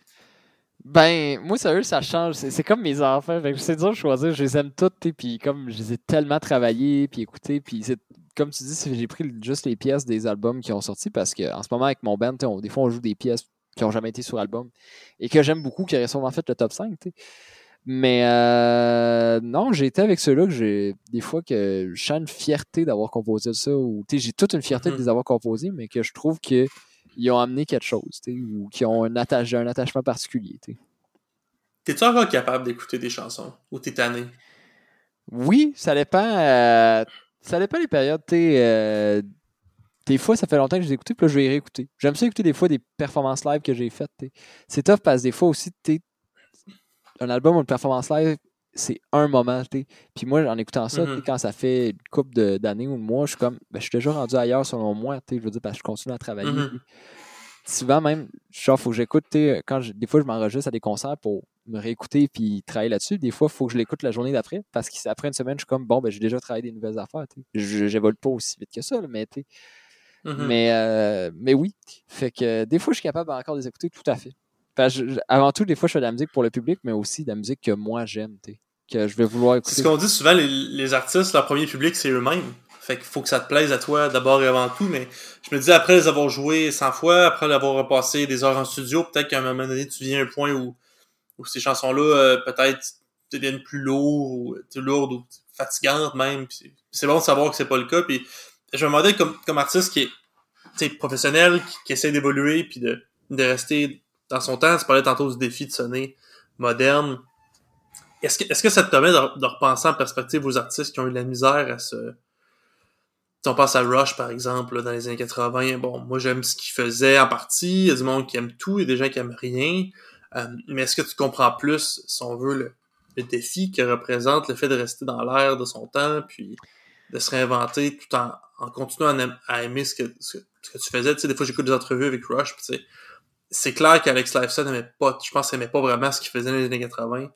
B: Ben, moi, sérieux, ça change. C'est comme mes enfants. Fait que c'est dur de choisir. Je les aime toutes, et puis comme je les ai tellement travaillés, puis écoutés, puis c'est comme tu dis, j'ai pris juste les pièces des albums qui ont sorti parce que en ce moment, avec mon band, on- des fois, on joue des pièces qui ont jamais été sur album et que j'aime beaucoup, qui auraient sûrement fait le top 5, t'sais. Mais euh, non, j'ai été avec ceux-là que j'ai des fois que je sens une fierté d'avoir composé ça ou j'ai toute une fierté
A: Mhm.
B: de les avoir composés, mais que je trouve que ils ont amené quelque chose, ou qui ont un, attache, un attachement particulier.
A: T'es-tu encore capable d'écouter des chansons? Ou t'es tanné?
B: Oui, ça dépend. euh, ça dépend des périodes. euh, des fois, ça fait longtemps que je les ai écoutés, puis là, je vais les réécouter. J'aime ça écouter des fois des performances live que j'ai faites. C'est tough parce que des fois aussi, sais, un album ou une performance live, c'est un moment. Puis moi, en écoutant ça,
A: Mhm.
B: quand ça fait une couple d'années ou de mois, je suis comme, ben, je suis déjà rendu ailleurs selon moi. tu sais, Je veux dire, parce que je continue à travailler.
A: Mhm.
B: Souvent même, genre, faut que j'écoute, tu sais, quand je- des fois, je m'enregistre à des concerts pour me réécouter puis travailler là-dessus. Des fois, il faut que je l'écoute la journée d'après parce qu'après une semaine, je suis comme, bon, ben, j'ai déjà travaillé des nouvelles affaires. Je J'évolue pas aussi vite que ça, là, mais, tu
A: Mhm.
B: mais, euh, mais oui. Fait que des fois, je suis capable encore de les écouter tout à fait. Je- avant tout, des fois, je fais de la musique pour le public, mais aussi de la musique que moi j'aime, tu que je vais vouloir
A: C'est
B: écouter.
A: ce qu'on dit souvent, les, les artistes, leur premier public, c'est eux-mêmes. Fait qu'il faut que ça te plaise à toi d'abord et avant tout, mais je me dis, après les avoir joués 100 fois, après l'avoir repassé des heures en studio, peut-être qu'à un moment donné, tu viens à un point où, où ces chansons-là, euh, peut-être, deviennent plus lourdes, ou lourdes, ou fatigantes même. C'est- C'est bon de savoir que c'est pas le cas. Puis je me demandais, comme, comme artiste qui est professionnel, qui, qui essaie d'évoluer, puis de, de rester dans son temps, tu parlais tantôt du défi de sonner moderne. Est-ce que, est-ce que ça te permet de, repenser en perspective aux artistes qui ont eu de la misère à se... Si on pense à Rush, par exemple, dans les années 80, bon, moi j'aime ce qu'il faisait en partie, il y a du monde qui aime tout, il y a des gens qui aiment rien, Euh, mais est-ce que tu comprends plus, si on veut, le, défi que représente le fait de rester dans l'air de son temps, puis de se réinventer tout en, continuant à, aim- à aimer ce que, ce, ce que tu faisais? Tu sais, des fois, j'écoute des entrevues avec Rush, c'est clair qu'Alex Lifeson n'aimait pas, je pense qu'il aimait pas vraiment ce qu'il faisait dans les années 80,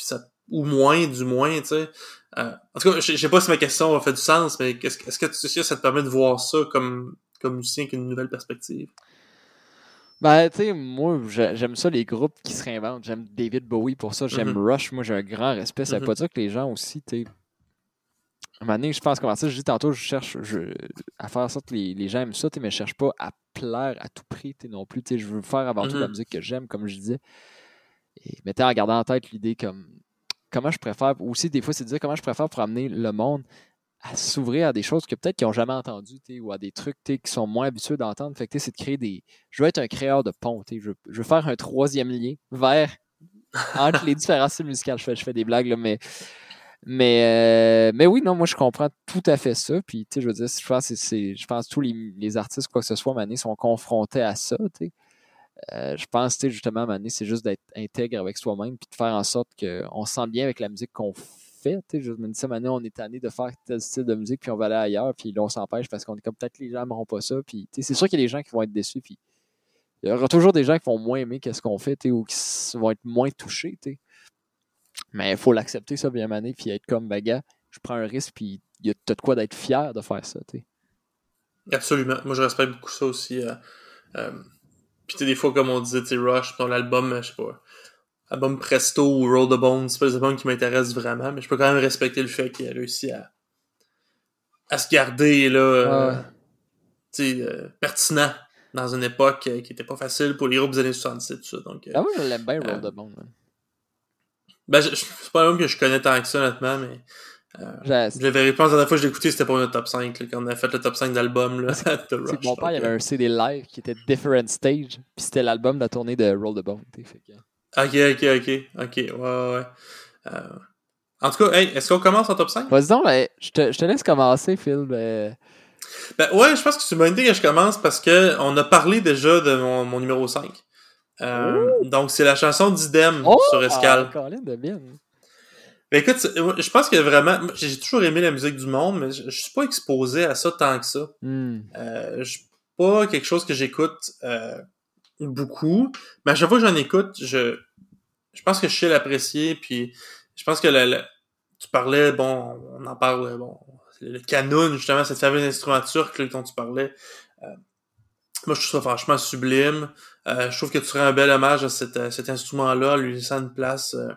A: puis ça, ou moins, du moins, tu sais. Euh, en tout cas, je sais pas si ma question a fait du sens, mais est-ce que, tu sais, ça te permet de voir ça comme, comme musicien avec une nouvelle perspective?
B: Ben, tu sais, moi, j'ai- j'aime ça, les groupes qui se réinventent. J'aime David Bowie pour ça. J'aime
A: Mhm.
B: Rush. Moi, j'ai un grand respect. Ça veut pas dire que les gens aussi, tu sais. À un moment donné, je pense comme ça. Je dis tantôt, je cherche je- à faire en sorte que les, les gens aiment ça, mais je cherche pas à plaire à tout prix tu sais, non plus. tu sais, Je veux faire avant tout la
A: Mhm.
B: musique que j'aime, comme je disais. Et mettez en gardant en tête l'idée comme comment je préfère, ou aussi des fois, c'est de dire comment je préfère pour amener le monde à s'ouvrir à des choses que peut-être qu'ils n'ont jamais entendues, ou à des trucs qui sont moins habitués d'entendre. Fait que c'est de créer des. Je veux être un créateur de pont. Je veux, je veux faire un troisième lien vers entre les différents styles musicaux. Je fais, je fais des blagues, là, mais. Mais, euh, mais oui, non, moi je comprends tout à fait ça. Puis, tu sais, je veux dire, je pense que c'est, je pense que tous les, les, artistes, quoi que ce soit, Mané, sont confrontés à ça, tu sais. Euh, je pense, tu justement, Mané, c'est juste d'être intègre avec soi-même, puis de faire en sorte qu'on se sent bien avec la musique qu'on fait. Je me dis ça, on est tanné de faire tel style de musique, puis on va aller ailleurs, puis là, on s'empêche parce qu'on est comme peut-être les gens n'aimeront pas ça. Puis, c'est sûr qu'il y a des gens qui vont être déçus, puis il y aura toujours des gens qui vont moins aimer qu'est-ce qu'on fait, ou qui vont être moins touchés. Mais il faut l'accepter, ça, bien mané, puis être comme, ben, gars, je prends un risque, puis tu as de quoi d'être fier de faire ça,
A: Absolument. Moi, je respecte beaucoup ça aussi. Euh, euh, puis, tu des fois, comme on disait, tu Rush, dans l'album, je sais pas, album Presto ou Roll the Bones, c'est pas des albums qui m'intéressent vraiment, mais je peux quand même respecter le fait qu'il a réussi à, à se garder, là, euh, tu euh, pertinent dans une époque qui était pas facile pour les groupes des années 70, tout ça. Donc,
B: ah oui, je l'aime bien, Roll the Bones.
A: Ben, c'est pas un que je connais tant que ça, honnêtement, mais. Euh, je l'avais pense la dernière fois que j'ai écouté, c'était pour notre top 5, là, quand on a fait le top 5 d'albums là,
B: Rush. Mon père, il avait un CD live qui était Different Stage, puis c'était l'album de la tournée de Roll the Bone. Fait que...
A: Ok, ok, ok, ok, ouais, ouais. Euh... En tout cas, hey, est-ce qu'on commence en top 5?
B: Vas-y donc, ben, je, te, je te laisse commencer, Phil. Ben...
A: ben ouais, je pense que c'est une bonne idée que je commence parce que on a parlé déjà de mon, mon numéro 5. Euh, donc, c'est la chanson d'Idem
B: oh,
A: sur Escale.
B: Ah, de bien.
A: Ben écoute, je pense que vraiment, j'ai toujours aimé la musique du monde, mais je, je suis pas exposé à ça tant que ça.
B: Mm.
A: Euh, je suis pas quelque chose que j'écoute euh, beaucoup, mais à chaque fois que j'en écoute, je, je pense que je sais l'apprécier, puis je pense que la, tu parlais, bon, on en parle, bon, le canon, justement, cette fameuse instrument turc dont tu parlais. Euh, moi, je trouve ça franchement sublime. Euh, je trouve que tu ferais un bel hommage à, cet, cet instrument-là, lui laissant une place, euh,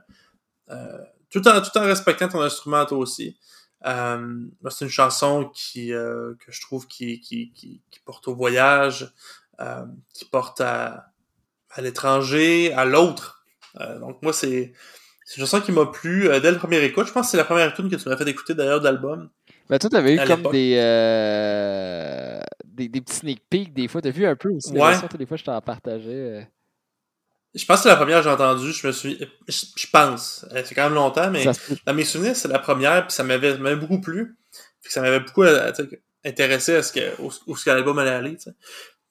A: euh, tout, en, tout en respectant ton instrument toi aussi. c'est une chanson qui que je trouve qui, qui, qui, qui porte au voyage, qui porte à, à l'étranger, à l'autre. donc moi, c'est c'est une chanson qui m'a plu dès le premier écoute. Je pense que c'est la première tune que tu m'as fait écouter d'ailleurs d'album.
B: Ben, toi, t'avais eu comme des, euh, des, des, petits sneak peeks des fois. T'as vu un peu aussi.
A: Ouais.
B: des fois, je t'en partageais. Euh.
A: Je pense que c'est la première que j'ai entendue. Je me suis. Je, pense. Euh, c'est quand même longtemps, mais dans mes souvenirs, c'est la première, puis ça m'avait beaucoup plu. Puis ça m'avait beaucoup intéressé à ce que, où, où ce que l'album allait aller. T'sais.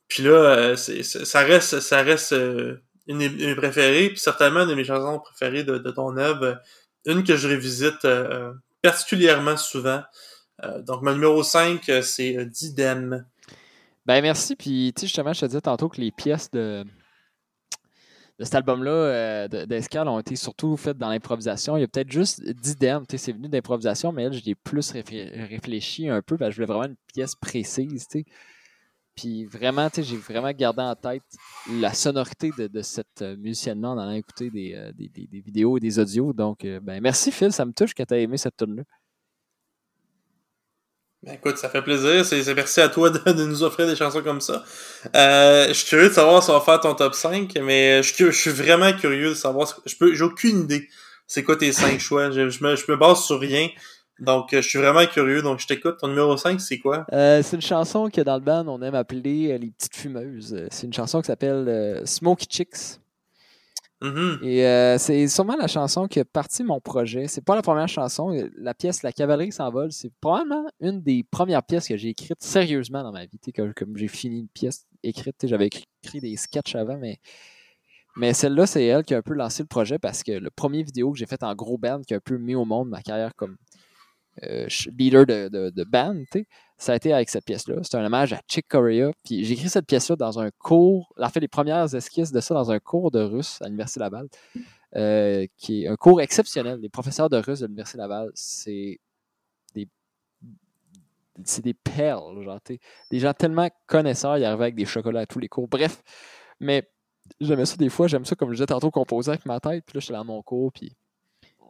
A: Puis là, c'est, ça reste, ça reste une de mes préférées, puis certainement une de mes chansons préférées de, de ton œuvre. Une que je révisite particulièrement souvent. Euh, donc, mon numéro 5, euh, c'est euh, Didem.
B: Ben, merci. Puis, tu sais, justement, je te disais tantôt que les pièces de, cet album-là d'Escale ont été surtout faites dans l'improvisation. Il y a peut-être juste Didem, tu sais, c'est venu d'improvisation, mais elle, je l'ai plus réfléchi un peu parce que je voulais vraiment une pièce précise. Puis vraiment, j'ai vraiment gardé en tête la sonorité de, cette musicienne-là en allant écouter des, des, vidéos et des audios. Donc, ben merci Phil, ça me touche que tu as aimé cette tune-là.
A: Ben écoute, ça fait plaisir. C'est merci à toi de, de, nous offrir des chansons comme ça. Euh, je suis curieux de savoir si on va faire ton top 5, mais je, je suis vraiment curieux de savoir. Je peux, j'ai aucune idée. C'est quoi tes 5 choix? Je, je, me, je me base sur rien. Donc, je suis vraiment curieux. Donc, je t'écoute. Ton numéro 5, c'est quoi?
B: Euh, c'est une chanson que dans le band, on aime appeler euh, Les Petites Fumeuses. C'est une chanson qui s'appelle euh, Smoky Chicks.
A: Mm-hmm.
B: Et euh, c'est sûrement la chanson qui a parti mon projet. C'est pas la première chanson. La pièce La cavalerie s'envole, c'est probablement une des premières pièces que j'ai écrites sérieusement dans ma vie. Comme, comme j'ai fini une pièce écrite, j'avais écrit, des sketchs avant, mais, mais celle-là, c'est elle qui a un peu lancé le projet parce que le premier vidéo que j'ai fait en gros band qui a un peu mis au monde ma carrière comme euh, leader de, de, de band, ça a été avec cette pièce-là. C'est un hommage à Chick Corea. Puis j'ai écrit cette pièce-là dans un cours, a fait les premières esquisses de ça dans un cours de russe à l'Université Laval, euh, qui est un cours exceptionnel. Les professeurs de russe de l'Université Laval, c'est des c'est des perles, genre, des gens tellement connaisseurs, ils arrivaient avec des chocolats à tous les cours. Bref, mais j'aimais ça des fois, j'aime ça comme je disais tantôt composer avec ma tête, puis là j'étais dans mon cours, puis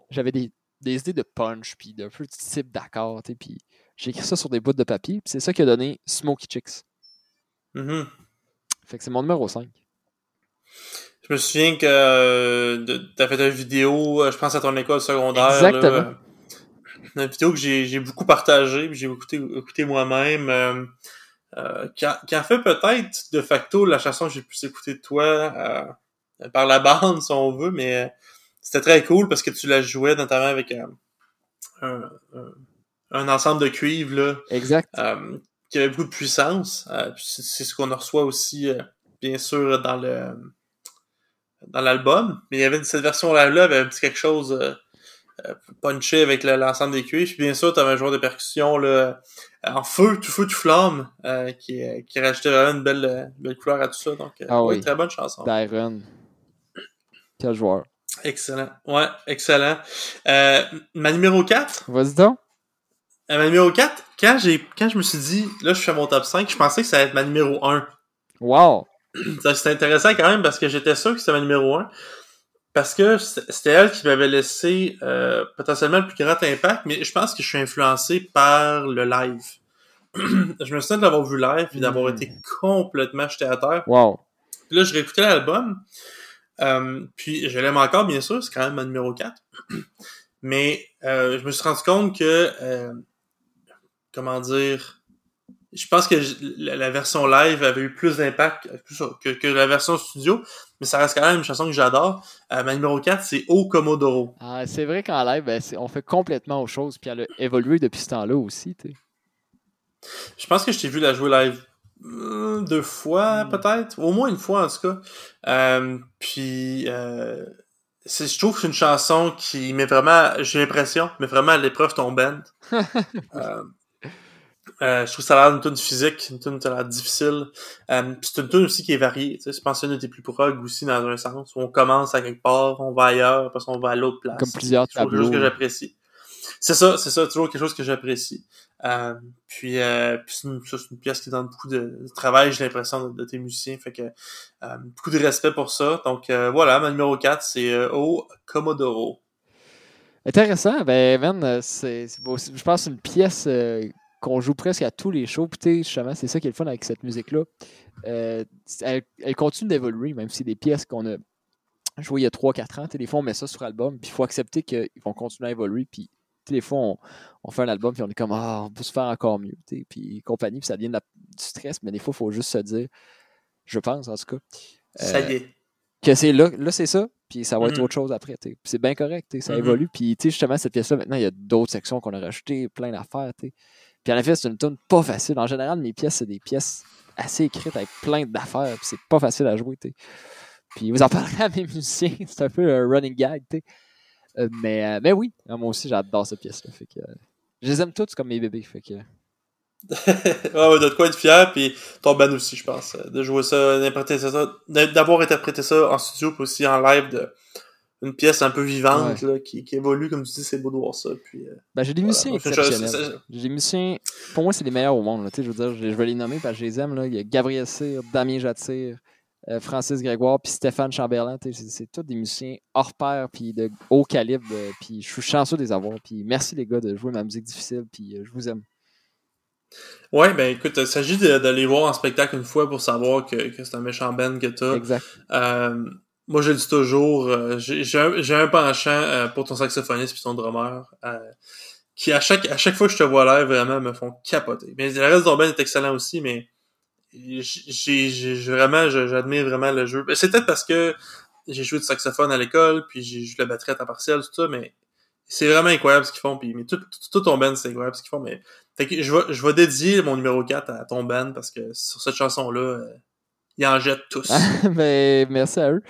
B: j'avais des, des idées de punch, puis d'un peu de type d'accord, puis j'ai écrit ça sur des bouts de papier, c'est ça qui a donné Smoky Chicks.
A: Mm-hmm.
B: Fait que c'est mon numéro 5.
A: Je me souviens que euh, tu as fait une vidéo, euh, je pense à ton école secondaire.
B: Exactement.
A: une vidéo que j'ai beaucoup partagée, puis j'ai écouté, écouté moi-même. Euh, euh, qui, a, qui, a, fait peut-être de facto la chanson que j'ai pu écouter de toi par la bande, si on veut, mais c'était très cool parce que tu la jouais notamment avec un, un, ensemble de cuivre là,
B: exact.
A: qui avait beaucoup de puissance. c'est ce qu'on reçoit aussi, bien sûr, dans le dans l'album. Mais il y avait cette version-là là avait un petit quelque chose punché avec l'ensemble des cuivres. Puis bien sûr, tu avais un joueur de percussion là, en feu, tout feu, tout flamme, euh, qui, qui rajoutait vraiment une belle, belle couleur à tout ça. Donc, euh, ah oui. très bonne chanson.
B: Byron. Quel joueur.
A: Excellent. Ouais, excellent. Euh, ma numéro 4.
B: Vas-y donc.
A: Euh, ma numéro 4, quand, j'ai, quand je me suis dit, là, je fais mon top 5, je pensais que ça allait être ma numéro 1.
B: Wow!
A: C'était intéressant quand même parce que j'étais sûr que c'était ma numéro 1 parce que c'était elle qui m'avait laissé euh, potentiellement le plus grand impact, mais je pense que je suis influencé par le live. je me souviens de l'avoir vu live et d'avoir hmm. été complètement jeté à terre.
B: Wow.
A: Puis là, je réécoutais l'album. Euh, puis je l'aime encore, bien sûr, c'est quand même ma numéro 4. mais euh, je me suis rendu compte que comment dire je pense que la, version live avait eu plus d'impact que, que, la version studio, mais ça reste quand même une chanson que j'adore. Euh, ma numéro 4, c'est O Commodoro.
B: Ah, c'est vrai qu'en live, ben, on fait complètement autre chose, puis elle a évolué depuis ce temps-là aussi.
A: Je pense que je t'ai vu la jouer live euh, deux fois, hmm. peut-être. Au moins une fois, en tout cas. Euh, puis, je trouve que c'est une chanson qui met vraiment, j'ai l'impression, met vraiment à l'épreuve ton band. Euh, je trouve que ça a l'air d'une tune physique, une tune qui a l'air difficile. Euh, c'est une tune aussi qui est variée. Tu sais, je pense que c'est plus prog aussi dans un sens où on commence à quelque part, on va ailleurs, après on va à l'autre place.
B: Comme plusieurs
A: tableaux. quelque chose que j'apprécie. C'est ça, c'est ça, toujours quelque chose que j'apprécie. Euh, puis, puis c'est une, une, pièce qui donne beaucoup de, travail, j'ai l'impression, de, tes musiciens. Fait que beaucoup de respect pour ça. Donc voilà, ma numéro 4, c'est O Commodoro.
B: Intéressant. Ben, Ben, c'est, je pense que c'est une pièce qu'on joue presque à tous les shows. Puis, justement, c'est ça qui est le fun avec cette musique-là. Euh, elle, continue d'évoluer, même si c'est des pièces qu'on a jouées il y a 3-4 ans. Des fois, on met ça sur album, puis il faut accepter qu'ils vont continuer à évoluer. Puis, des fois, on, fait un album, puis on est comme, ah, on peut se faire encore mieux. Puis, compagnie, puis ça devient du stress, mais des fois, il faut juste se dire, je pense en tout cas.
A: ça y est. Euh,
B: que c'est là, là c'est ça, puis ça va être mm. autre chose après. C'est bien correct, ça mm-hmm. évolue. Puis justement, cette pièce-là, maintenant, il y a d'autres sections qu'on a rajoutées, plein d'affaires. Puis en effet, c'est une tune pas facile. En général, mes pièces, c'est des pièces assez écrites avec plein d'affaires. Puis c'est pas facile à jouer. T'sais. Puis vous en parlerez à mes musiciens. C'est un peu un running gag. Euh, mais, euh, mais oui, moi aussi, j'adore cette pièce-là. Fait que, euh, je les aime toutes comme mes bébés. Fait que...
A: ouais, ouais, de quoi être fier, puis ton band aussi, je pense. De jouer ça, d'interpréter ça, d'avoir interprété ça en studio, puis aussi en live, de, une pièce un peu vivante là, qui, qui, évolue, comme tu dis, c'est beau de voir ça. Puis, euh,
B: ben, j'ai des musiciens exceptionnels. J'ai des musiciens, pour moi, c'est les meilleurs au monde. Là, je veux dire, je, vais les nommer parce que je les aime. Là. Il y a Gabriel Cyr, Damien Jatir, euh, Francis Grégoire, puis Stéphane Chamberlain. C'est tous des musiciens hors pair, puis de haut calibre. Euh, puis je suis chanceux de les avoir. Puis merci les gars de jouer ma musique difficile, puis je vous aime.
A: Ouais, ben écoute, il s'agit d'aller voir en spectacle une fois pour savoir que, que c'est un méchant band que t'as.
B: Exact.
A: Euh, moi, je le dis toujours, euh, j'ai un, un, penchant euh, pour ton saxophoniste puis ton drummer, euh, qui à chaque à chaque fois que je te vois là, vraiment me font capoter. Mais le reste de est excellent aussi, mais j'ai vraiment, j'admire vraiment le jeu. C'est peut-être parce que j'ai joué de saxophone à l'école, puis j'ai joué la batterie à partiel, tout ça, mais c'est vraiment incroyable ce qu'ils font. Puis mais tout, tout, ton band, c'est incroyable ce qu'ils font. Mais fait que je vais, je vais dédier mon numéro 4 à ton band parce que sur cette chanson-là, ils en jettent tous.
B: ben, merci à eux.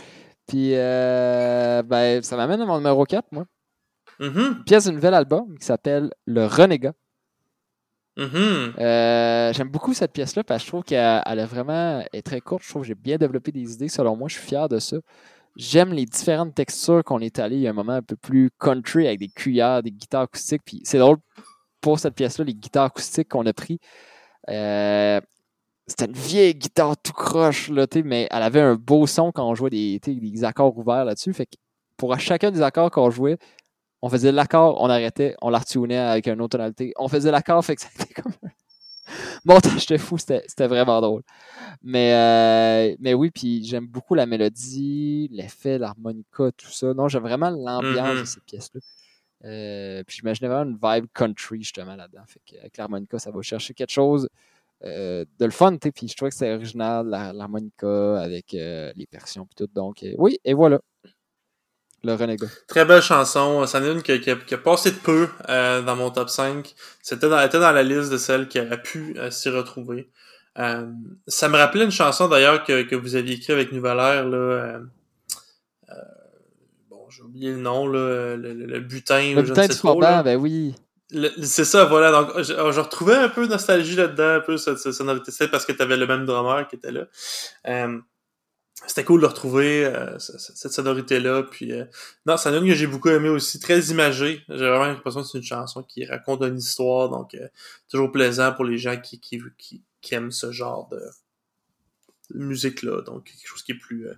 B: Puis, euh, ben, ça m'amène à mon numéro 4, moi.
A: Mm-hmm.
B: Pièce d'un nouvel album qui s'appelle Le Renégat.
A: Mm-hmm.
B: Euh, j'aime beaucoup cette pièce-là parce que je trouve qu'elle est vraiment est très courte. Je trouve que j'ai bien développé des idées. Selon moi, je suis fier de ça. J'aime les différentes textures qu'on est allé. Il y a un moment un peu plus country avec des cuillères, des guitares acoustiques. Puis c'est drôle pour cette pièce-là, les guitares acoustiques qu'on a pris. Euh, c'était une vieille guitare tout croche, là, mais elle avait un beau son quand on jouait des, des accords ouverts là-dessus. Fait que pour chacun des accords qu'on jouait, on faisait l'accord, on arrêtait, on la retunait avec une autre tonalité. On faisait l'accord, fait que c'était comme Bon, j'étais fou, c'était vraiment drôle. Mais, euh, mais oui, puis j'aime beaucoup la mélodie, l'effet, l'harmonica, tout ça. Non, j'aime vraiment l'ambiance de mm-hmm. cette pièce-là. Euh, puis j'imaginais vraiment une vibe country, justement, là-dedans. Fait qu'avec l'harmonica, ça va chercher quelque chose euh, de le fun, puis je trouvais que c'était original, l'harmonica avec euh, les percussions puis tout. Donc, euh, oui, et voilà. le renégat.
A: Très belle chanson. C'en est une qui, qui, a, qui, a, passé de peu dans mon top 5. C'était dans, était dans la liste de celles qui auraient pu s'y retrouver. Ça me rappelait une chanson d'ailleurs que, que vous aviez écrite avec Nouvelle Air. Là, bon, j'ai oublié le nom, là, le, le, le butin.
B: Le butin du ben oui.
A: C'est ça, voilà. Donc, je, retrouvais un peu nostalgie là-dedans, un peu cette, cette sonorité, parce que tu avais le même drummer qui était là. Euh, c'était cool de retrouver euh, cette sonorité-là. Puis, euh, non, c'est une que j'ai beaucoup aimé aussi, très imagée. J'ai vraiment l'impression que c'est une chanson qui raconte une histoire, donc euh, toujours plaisant pour les gens qui, qui, qui, qui aiment ce genre de, de musique-là. Donc, quelque chose qui est plus...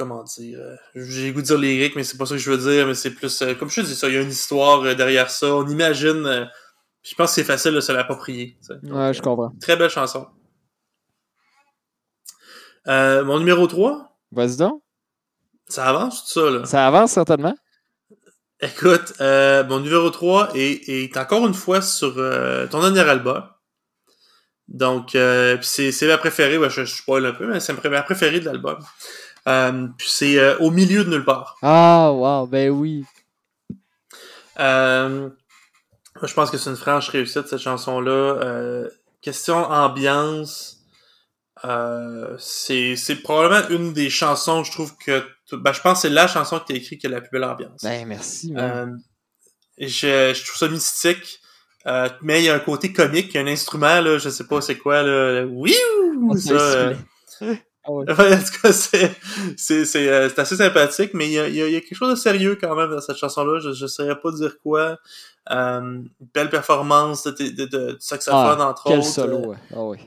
A: Euh, euh, comment dire j'ai goût de dire lyrique mais c'est pas ça que je veux dire mais c'est plus comme je te dis ça il y a une histoire derrière ça on imagine je pense que c'est facile de se l'approprier
B: ouais je comprends
A: très belle chanson euh, mon numéro 3.
B: Vas-y donc.
A: Ça avance tout ça, là?
B: Ça avance certainement.
A: Écoute, euh, mon numéro 3 est, est, encore une fois sur euh, ton dernier album. Donc, euh, c'est ma préférée. Ouais, je, je spoil un peu, mais c'est ma préférée de l'album. Euh, puis c'est euh, Au milieu de nulle part.
B: Ah, wow, ben oui.
A: Euh, je pense que c'est une franche réussite, cette chanson-là. question ambiance euh, c'est probablement une des chansons, je trouve que. Ben, je pense que c'est la chanson que tu as écrite qui a la plus belle ambiance.
B: Ben, merci.
A: Je, je, trouve ça mystique. Euh, mais il y a un côté comique, il y a un instrument, là, je sais pas c'est quoi, là. Oui! Ça, euh... ah ouais. en tout cas, c'est euh, assez sympathique, mais il y, a, il y, a, quelque chose de sérieux quand même dans cette chanson-là. Je ne saurais pas dire quoi. Euh, belle performance de, de, de, de saxophone,
B: ah,
A: entre
B: quel
A: autres.
B: solo, ouais. Ah, oui.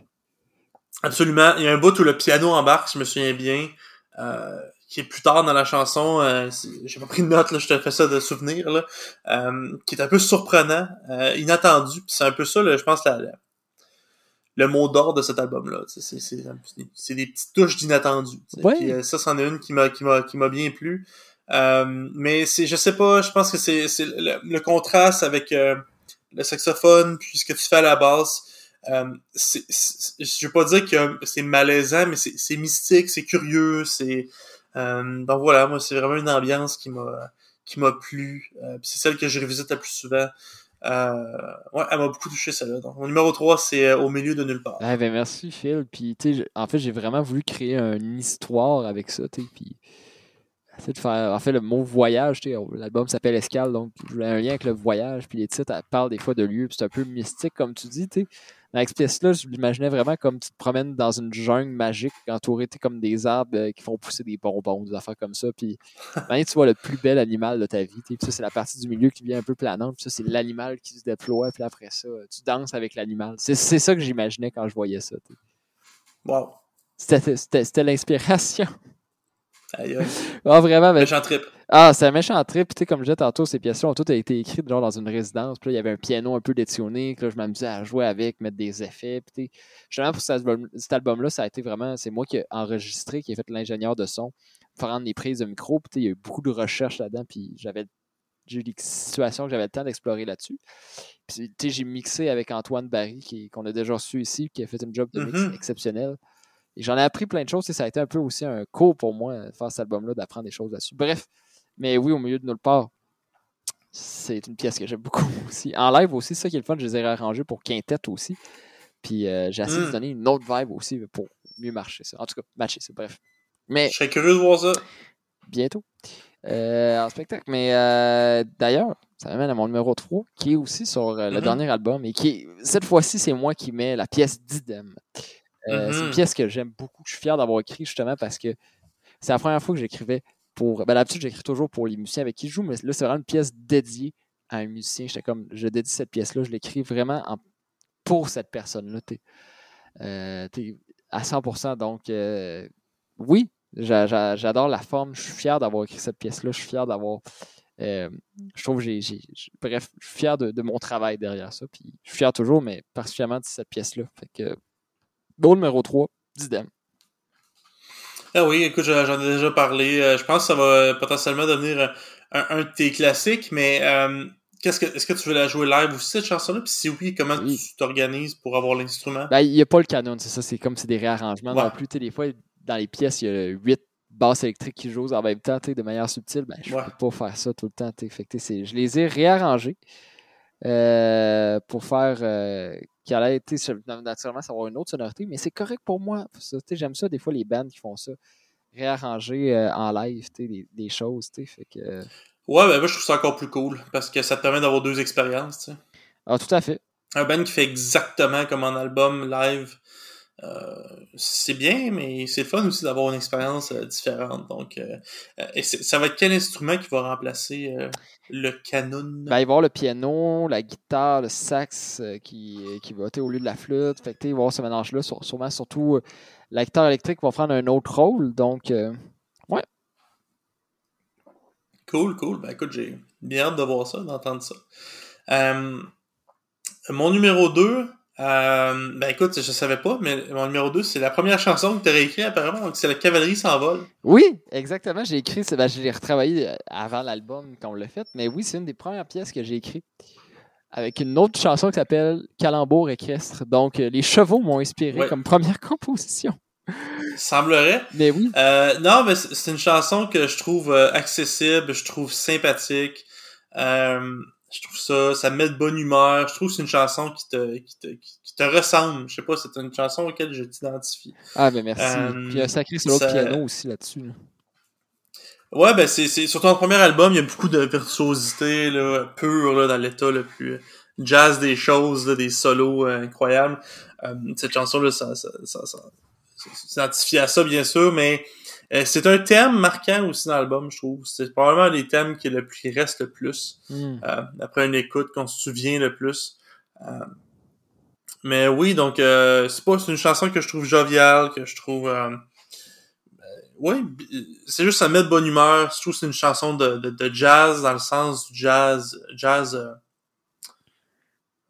A: Absolument. Il y a un bout où le piano embarque, je me souviens bien, euh, qui est plus tard dans la chanson. Euh, J'ai pas pris de note, là, je te fais ça de souvenir, là, euh, qui est un peu surprenant, euh, inattendu. C'est un peu ça, là, je pense, la, la, le mot d'ordre de cet album-là. C'est des petites touches d'inattendu.
B: Ouais.
A: Euh, ça, c'en est une qui m'a qui m'a qui m'a bien plu. Euh, mais c'est, je sais pas, je pense que c'est le, le, contraste avec le saxophone, puis ce que tu fais à la basse euh, c'est, je veux pas dire que c'est malaisant, mais c'est, mystique, c'est curieux, c'est euh, donc voilà, moi c'est vraiment une ambiance qui m'a qui m'a plu. Euh, c'est celle que je revisite le plus souvent. Euh, ouais, elle m'a beaucoup touché celle-là. Mon numéro 3, c'est euh, Au milieu de nulle part.
B: Ah, ben merci Phil. Puis, en fait, j'ai vraiment voulu créer une histoire avec ça. Puis, de faire, en fait, le mot voyage, l'album s'appelle Escale, donc je voulais un lien avec le voyage. Puis les titres parlent des fois de lieux, puis c'est un peu mystique, comme tu dis. T'sais. Dans cette pièce-là, je l'imaginais vraiment comme tu te promènes dans une jungle magique, entouré comme des arbres euh, qui font pousser des bonbons, des affaires comme ça. Puis tu vois le plus bel animal de ta vie. Puis ça, c'est la partie du milieu qui devient un peu planante. Puis ça, c'est l'animal qui se déploie. Puis après ça, tu danses avec l'animal. C'est ça que j'imaginais quand je voyais ça. T'sais.
A: Wow.
B: C'était l'inspiration.
A: Aïe, aïe.
B: Ah, vraiment. Mais...
A: Méchant trip.
B: Ah, c'est un méchant trip. Tu sais, comme je disais tantôt, ces pièces-là ont toutes été écrites genre dans une résidence. Puis là, il y avait un piano un peu détionné. Que là, je m'amusais à jouer avec, mettre des effets. Puis justement, pour cet album-là, ça a été vraiment. C'est moi qui ai enregistré, qui ai fait l'ingénieur de son, pour rendre les prises de micro. Puis il y a eu beaucoup de recherches là-dedans. Puis j'avais. J'ai eu des situations que j'avais le temps d'explorer là-dessus. Puis, tu sais, j'ai mixé avec Antoine Barry, qu'on a déjà reçu ici, qui a fait un job de mix
A: Mhm.
B: exceptionnel. Et j'en ai appris plein de choses. et ça a été un peu aussi un cours pour moi de faire cet album-là, d'apprendre des choses là-dessus. Bref, mais oui, au milieu de nulle part, c'est une pièce que j'aime beaucoup aussi. En live aussi, c'est ça qui est le fun, je les ai arrangés pour quintette aussi. Puis euh, j'ai essayé de
A: Mm.
B: donner une autre vibe aussi pour mieux marcher ça. En tout cas, matcher ça, bref. Mais
A: Je serais curieux de voir ça.
B: bientôt euh, en spectacle. Mais euh, d'ailleurs, ça m'amène à mon numéro 3, qui est aussi sur euh, le
A: Mhm.
B: dernier album. Et qui est- cette fois-ci, c'est moi qui mets la pièce d'idem. C'est une
A: Mhm.
B: pièce que j'aime beaucoup. Je suis fier d'avoir écrit justement parce que c'est la première fois que j'écrivais pour. Ben, d'habitude, j'écris toujours pour les musiciens avec qui je joue, mais là, c'est vraiment une pièce dédiée à un musicien. J'étais comme, je dédie cette pièce-là, je l'écris vraiment en- pour cette personne-là. T'es, euh, t'es à 100%. Donc, euh, oui, j'a- j'a- j'adore la forme. Je suis fier d'avoir écrit cette pièce-là. Je suis fier d'avoir. euh, je trouve j'ai, Bref, je suis fier de, mon travail derrière ça. Puis je suis fier toujours, mais particulièrement de cette pièce-là. Fait numéro 3, d'idem.
A: Ah oui, écoute, j'en ai déjà parlé. Euh, je pense que ça va potentiellement devenir euh, un, un de tes classiques, mais euh, qu'est-ce que est-ce que tu veux la jouer live aussi, cette chanson-là? Puis si oui, comment
B: Oui.
A: tu t'organises pour avoir l'instrument?
B: Ben, il n'y a pas le canon, c'est ça. C'est comme c'est des réarrangements
A: Ouais.
B: non plus. Des fois, dans les pièces, il y a 8 basse électrique qui joue en même temps, de manière subtile, ben, je ne
A: Ouais.
B: peux pas faire ça tout le temps. Fait que, je les ai réarrangés euh, pour faire euh, qu'il allait t'sais, naturellement ça va avoir une autre sonorité, mais c'est correct pour moi. J'aime ça des fois les bands qui font ça. Réarranger euh, en live des, des choses. Fait que, euh,
A: Ouais, ben moi je trouve ça encore plus cool parce que ça te permet d'avoir deux expériences.
B: ah, tout à fait.
A: Un band qui fait exactement comme un album live, c'est bien, mais c'est fun aussi d'avoir une expérience euh, différente. Donc, euh, euh, et ça va être quel instrument qui va remplacer euh, le canon?
B: Ben, il va y avoir le piano, la guitare, le sax euh, qui, qui va être au lieu de la flûte. Fait que, il va y avoir ce mélange-là. Sûrement, surtout, euh, la guitare électrique va prendre un autre rôle. Donc, euh,
A: Cool, cool. Ben écoute, j'ai bien hâte de voir ça, d'entendre ça. Euh, mon numéro 2, euh, ben écoute, je savais pas, mais mon numéro 2, c'est la première chanson que tu as réécrite apparemment, donc c'est La cavalerie s'envole.
B: oui, exactement. J'ai écrit, ben, je l'ai retravaillé euh, avant l'album quand on l'a fait. Mais oui, c'est une des premières pièces que j'ai écrites. Avec une autre chanson qui s'appelle Calembour équestre. Donc, euh, les chevaux m'ont inspiré comme première composition.
A: Semblerait.
B: Mais oui,
A: Euh, non, mais c'est c'est une chanson que je trouve euh, accessible, je trouve sympathique. Euh, je trouve ça, ça me met de bonne humeur. Je trouve que c'est une chanson qui te, qui te, qui te ressemble. Je sais pas, c'est une chanson auquel je t'identifie.
B: ah, ben merci.
A: Euh,
B: Puis, un sacré solo de
A: ça-
B: piano aussi là-dessus. là.
A: Ouais, ben c'est, c'est sur ton premier album, il y a beaucoup de virtuosité là, pure là, dans l'état le plus euh, jazz des choses, là, des solos euh, incroyables. Euh, cette chanson là, ça, ça, ça, ça, ça s'identifie à ça bien sûr, mais euh, c'est un thème marquant aussi dans l'album, je trouve. C'est probablement des thèmes qui est le plus qui reste le plus
B: Hmm.
A: euh, après une écoute qu'on se souvient le plus. Euh, mais oui, donc euh, c'est pas une chanson que je trouve joviale, que je trouve oui, c'est juste ça met de bonne humeur. Je trouve que c'est une chanson de, de, de jazz dans le sens du jazz, jazz,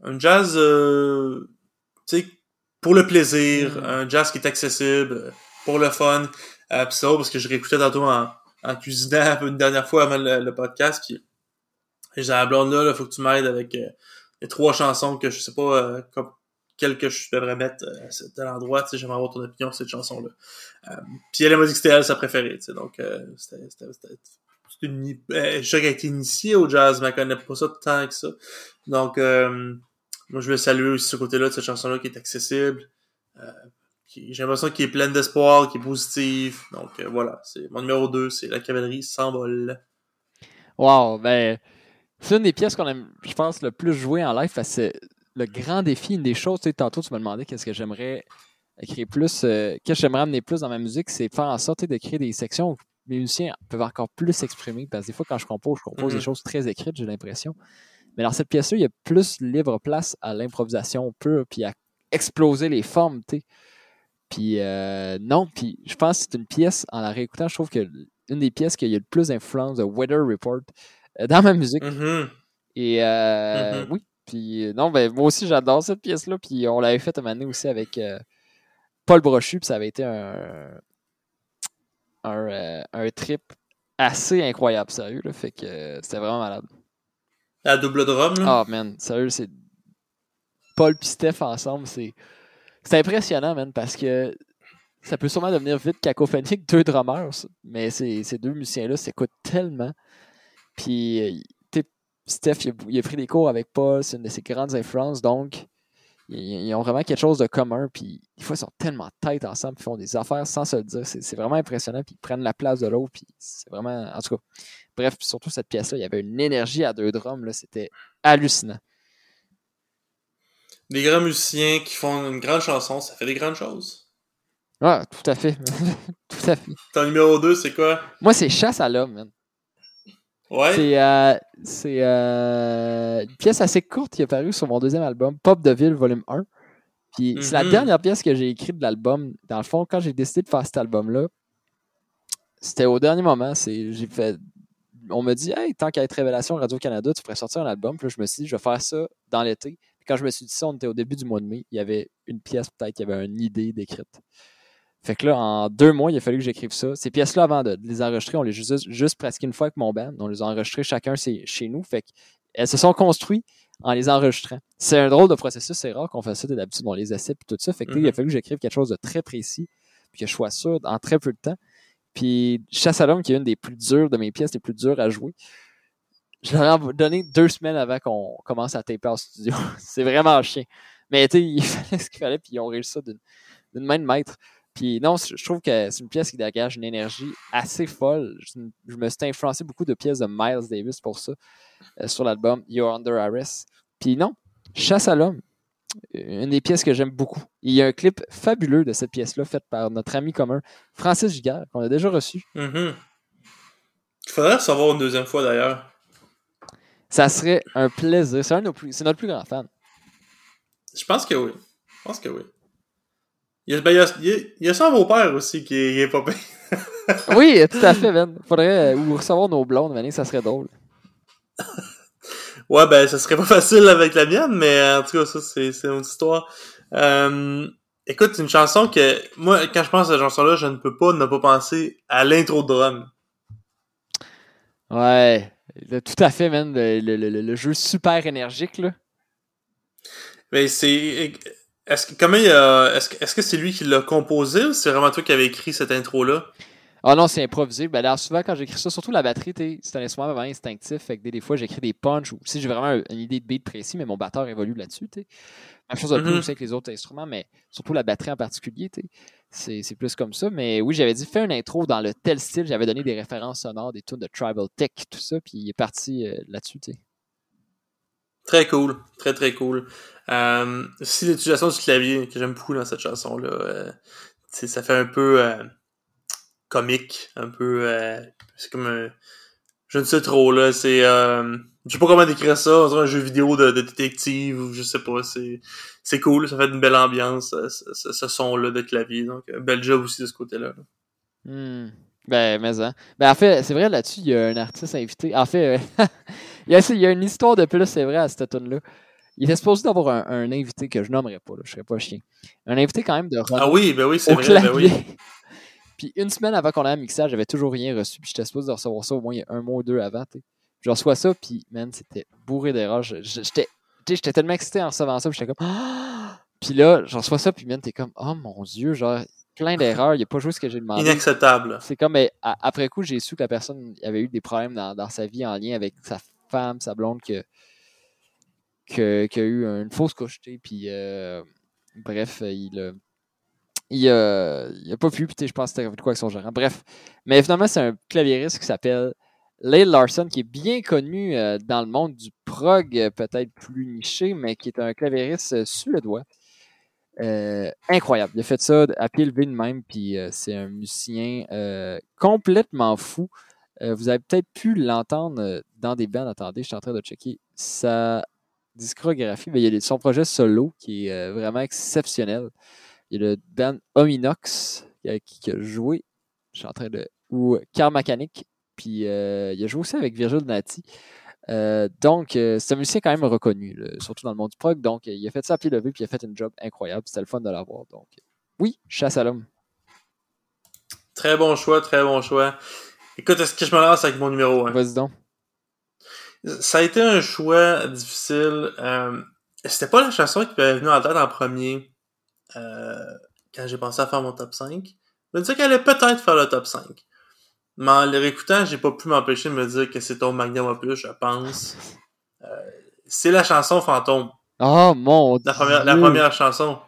A: un jazz, tu sais, pour le plaisir,
B: Mm.
A: un jazz qui est accessible, pour le fun. Euh, pis parce que je réécoutais tantôt en, en cuisinant une dernière fois avant le, le podcast, puis j'ai la blonde là, là, faut que tu m'aides avec euh, les trois chansons que je sais pas euh, comme quelles que je devrais mettre euh, à cet endroit, tu sais, j'aimerais avoir ton opinion sur cette chanson-là. Euh, puis elle m'a dit que c'était elle sa préférée, tu sais, donc euh, c'était une je sais a été initiée au jazz, mais elle connaît pas ça tant que ça. Donc euh, moi je veux saluer aussi ce côté-là de cette chanson-là qui est accessible. Euh, j'ai l'impression qu'il est pleine d'espoir, qui est positive. Donc euh, voilà, c'est mon numéro 2, c'est La cavalerie s'envole.
B: Wow, ben, c'est une des pièces qu'on aime, je pense, le plus jouer en live c'est le grand défi, une des choses, tu sais, tantôt tu me demandais qu'est-ce que j'aimerais écrire plus, euh, qu'est-ce que j'aimerais amener plus dans ma musique, c'est faire en sorte de créer des sections où les musiciens peuvent encore plus s'exprimer parce que des fois, quand je compose, je compose
A: Mhm.
B: des choses très écrites, j'ai l'impression. Mais dans cette pièce-là, il y a plus libre place à l'improvisation pure puis à exploser les formes, tu sais. Puis euh, non, puis je pense que c'est une pièce, en la réécoutant, je trouve que une des pièces qui a le plus d'influence de Weather Report euh, dans ma musique.
A: Mhm.
B: Et euh,
A: Mhm.
B: oui, puis non, ben moi aussi j'adore cette pièce-là. Puis on l'avait fait à année aussi avec euh, Paul Brochu, puis ça avait été un, un, un trip assez incroyable, sérieux. Là, fait que c'était vraiment malade.
A: La double drum, là?
B: Ah man, sérieux, c'est Paul et Steph ensemble, c'est c'est impressionnant, man, parce que ça peut sûrement devenir vite cacophonique, deux drummers, mais ces, deux musiciens-là s'écoutent tellement. Puis, euh, Steph, il a, il a pris des cours avec Paul, c'est une de ses grandes influences, donc ils, ont vraiment quelque chose de commun. Puis, des fois, ils sont tellement tête ensemble, puis font des affaires sans se le dire. C'est vraiment impressionnant, puis ils prennent la place de l'autre, puis c'est vraiment. En tout cas, bref, surtout cette pièce-là, il y avait une énergie à deux drums, c'était hallucinant.
A: Des grands musiciens qui font une grande chanson, ça fait des grandes choses.
B: Ah, tout à fait. tout à fait.
A: Ton numéro 2, c'est quoi?
B: Moi, c'est Chasse à l'homme, man.
A: Ouais?
B: C'est euh, c'est, euh, une pièce assez courte qui est parue sur mon deuxième album, Pop de Ville, volume 1. Puis c'est la
A: Mhm.
B: dernière pièce que j'ai écrite de l'album. Dans le fond, quand j'ai décidé de faire cet album-là, c'était au dernier moment. C'est, j'ai fait, on me dit, hey, tant qu'à être Révélation Radio-Canada, tu pourrais sortir un album. Puis là, je me suis dit, je vais faire ça dans l'été. Quand je me suis dit ça, on était au début du mois de mai. Il y avait une pièce, peut-être, qui avait une idée d'écrite. Fait que là, en deux mois, il a fallu que j'écrive ça. Ces pièces-là, avant de, les enregistrer, on les a juste, juste pratiqué une fois avec mon band. On les a enregistrées chacun chez nous. Fait qu'elles se sont construites en les enregistrant. C'est un drôle de processus. C'est rare qu'on fasse ça. D'habitude, on les essaie puis tout ça. Fait que là, il a
A: Mhm.
B: fallu que j'écrive quelque chose de très précis puis que je sois sûr en très peu de temps. Puis Chasse à l'homme, qui est une des plus dures de mes pièces, les plus dures à jouer. Je leur ai donné deux semaines avant qu'on commence à taper en studio. c'est vraiment chien. Mais tu il fallait ce qu'il fallait, puis ils ont réussi ça d'une main de maître. Puis non, je trouve que c'est une pièce qui dégage une énergie assez folle. Je, me suis influencé beaucoup de pièces de Miles Davis pour ça, euh, sur l'album You're Under Arrest. Puis non, Chasse à l'homme, une des pièces que j'aime beaucoup. Il y a un clip fabuleux de cette pièce-là, faite par notre ami commun, Francis Giguère, qu'on a déjà reçu.
A: Mm-hmm. Il faudrait savoir une deuxième fois d'ailleurs.
B: Ça serait un plaisir. C'est notre plus grand fan.
A: Je pense que oui. Je pense que oui. Il y a, ben, il y a, son beau-père aussi qui est, est pas bien.
B: oui, tout à fait, Ben. Faudrait ou recevoir nos blondes, mais ça serait drôle.
A: ouais, ben, ça serait pas facile avec la mienne, mais en tout cas, ça, c'est, c'est une histoire. Euh, écoute, c'est une chanson que, moi, quand je pense à cette chanson-là, je ne peux pas ne pas penser à l'intro de drum.
B: Ouais, tout à fait, man. Le, jeu super énergique, là.
A: Mais c'est. Est-ce que comment est-ce c'est lui qui l'a composé ou c'est vraiment toi qui avais écrit cette intro
B: Ah non, c'est improvisé. Ben là, souvent quand j'écris ça, surtout la batterie, c'est un instrument vraiment instinctif. Fait que des, des fois j'écris des punches ou si j'ai vraiment une idée de beat précis, mais mon batteur évolue là-dessus. Même chose un peu mm-hmm. aussi avec les autres instruments, mais surtout la batterie en particulier. C'est, plus comme ça. Mais oui, j'avais dit fais une intro dans le tel style. J'avais donné des références sonores, des tunes de Tribal Tech, tout ça, puis il est parti euh, là-dessus.
A: Très cool, très très cool. Euh, aussi l'utilisation du clavier que j'aime beaucoup dans cette chanson là, euh, ça fait un peu euh, comique, un peu, euh, c'est comme un, je ne sais trop là, c'est, euh, je sais pas comment décrire ça, on dirait un jeu vidéo de, de détective ou je sais pas, c'est, c'est cool, ça fait une belle ambiance, ce, ce, son là de clavier, donc bel job aussi de ce côté-là.
B: Hmm. Ben, mais hein. Ben, en fait, c'est vrai, là-dessus, il y a un artiste invité. En fait, il, y a, il y a une histoire de plus, c'est vrai, à cette tune là il était supposé d'avoir un, invité que je nommerais pas, là, je serais pas chien. Un invité quand même de
A: Ah oui, ben oui, c'est vrai, ben oui.
B: Puis une semaine avant qu'on ait un mixage, j'avais toujours rien reçu, puis j'étais supposé de recevoir ça au moins un mois ou deux avant, t'sais. Je reçois ça, puis man, c'était bourré d'erreurs. J'étais j'étais tellement excité en recevant ça, puis j'étais comme ah! Puis là, je reçois ça, puis man, t'es comme oh mon dieu, genre plein d'erreurs, il a pas joué ce que j'ai demandé.
A: Inacceptable.
B: C'est comme mais, après coup, j'ai su que la personne avait eu des problèmes dans, dans sa vie en lien avec sa femme, sa blonde que qui a eu une fausse couche, puis euh, bref, il a. Il a, a pas pu, puis je pense que c'était quoi avec son gérant. Bref. Mais finalement, c'est un claviériste qui s'appelle Lyle Larson, qui est bien connu euh, dans le monde du prog, peut-être plus niché, mais qui est un claviériste suédois. Euh, incroyable. Il a fait ça à pied levé de même, puis c'est un musicien complètement fou. vous avez peut-être pu l'entendre dans des bands. Attendez, je suis en train de checker. Ça discographie, mais il y a son projet solo qui est euh, vraiment exceptionnel. Il y a le band Ominox qui a joué, je suis en train de. ou Car Mechanic, puis euh, il a joué aussi avec Virgil Nati. Euh, donc, c'est un musicien quand même reconnu, surtout dans le monde du prog. Donc, il a fait ça à pied levé, puis il a fait une job incroyable. C'était le fun de l'avoir. Donc, oui, chasse à l'homme.
A: Très bon choix, très bon choix. Écoute, est-ce que je me lance avec mon numéro 1?
B: Vas-y donc.
A: Ça a été un choix difficile. Euh, C'était pas la chanson qui m'avait venu en tête en premier euh, quand j'ai pensé à faire mon top 5. Je me disais qu'elle allait peut-être faire le top 5. Mais en les réécoutant, j'ai pas pu m'empêcher de me dire que c'est ton magnum opus, je pense. Euh, c'est la chanson Fantôme.
B: Oh mon
A: la première, La première chanson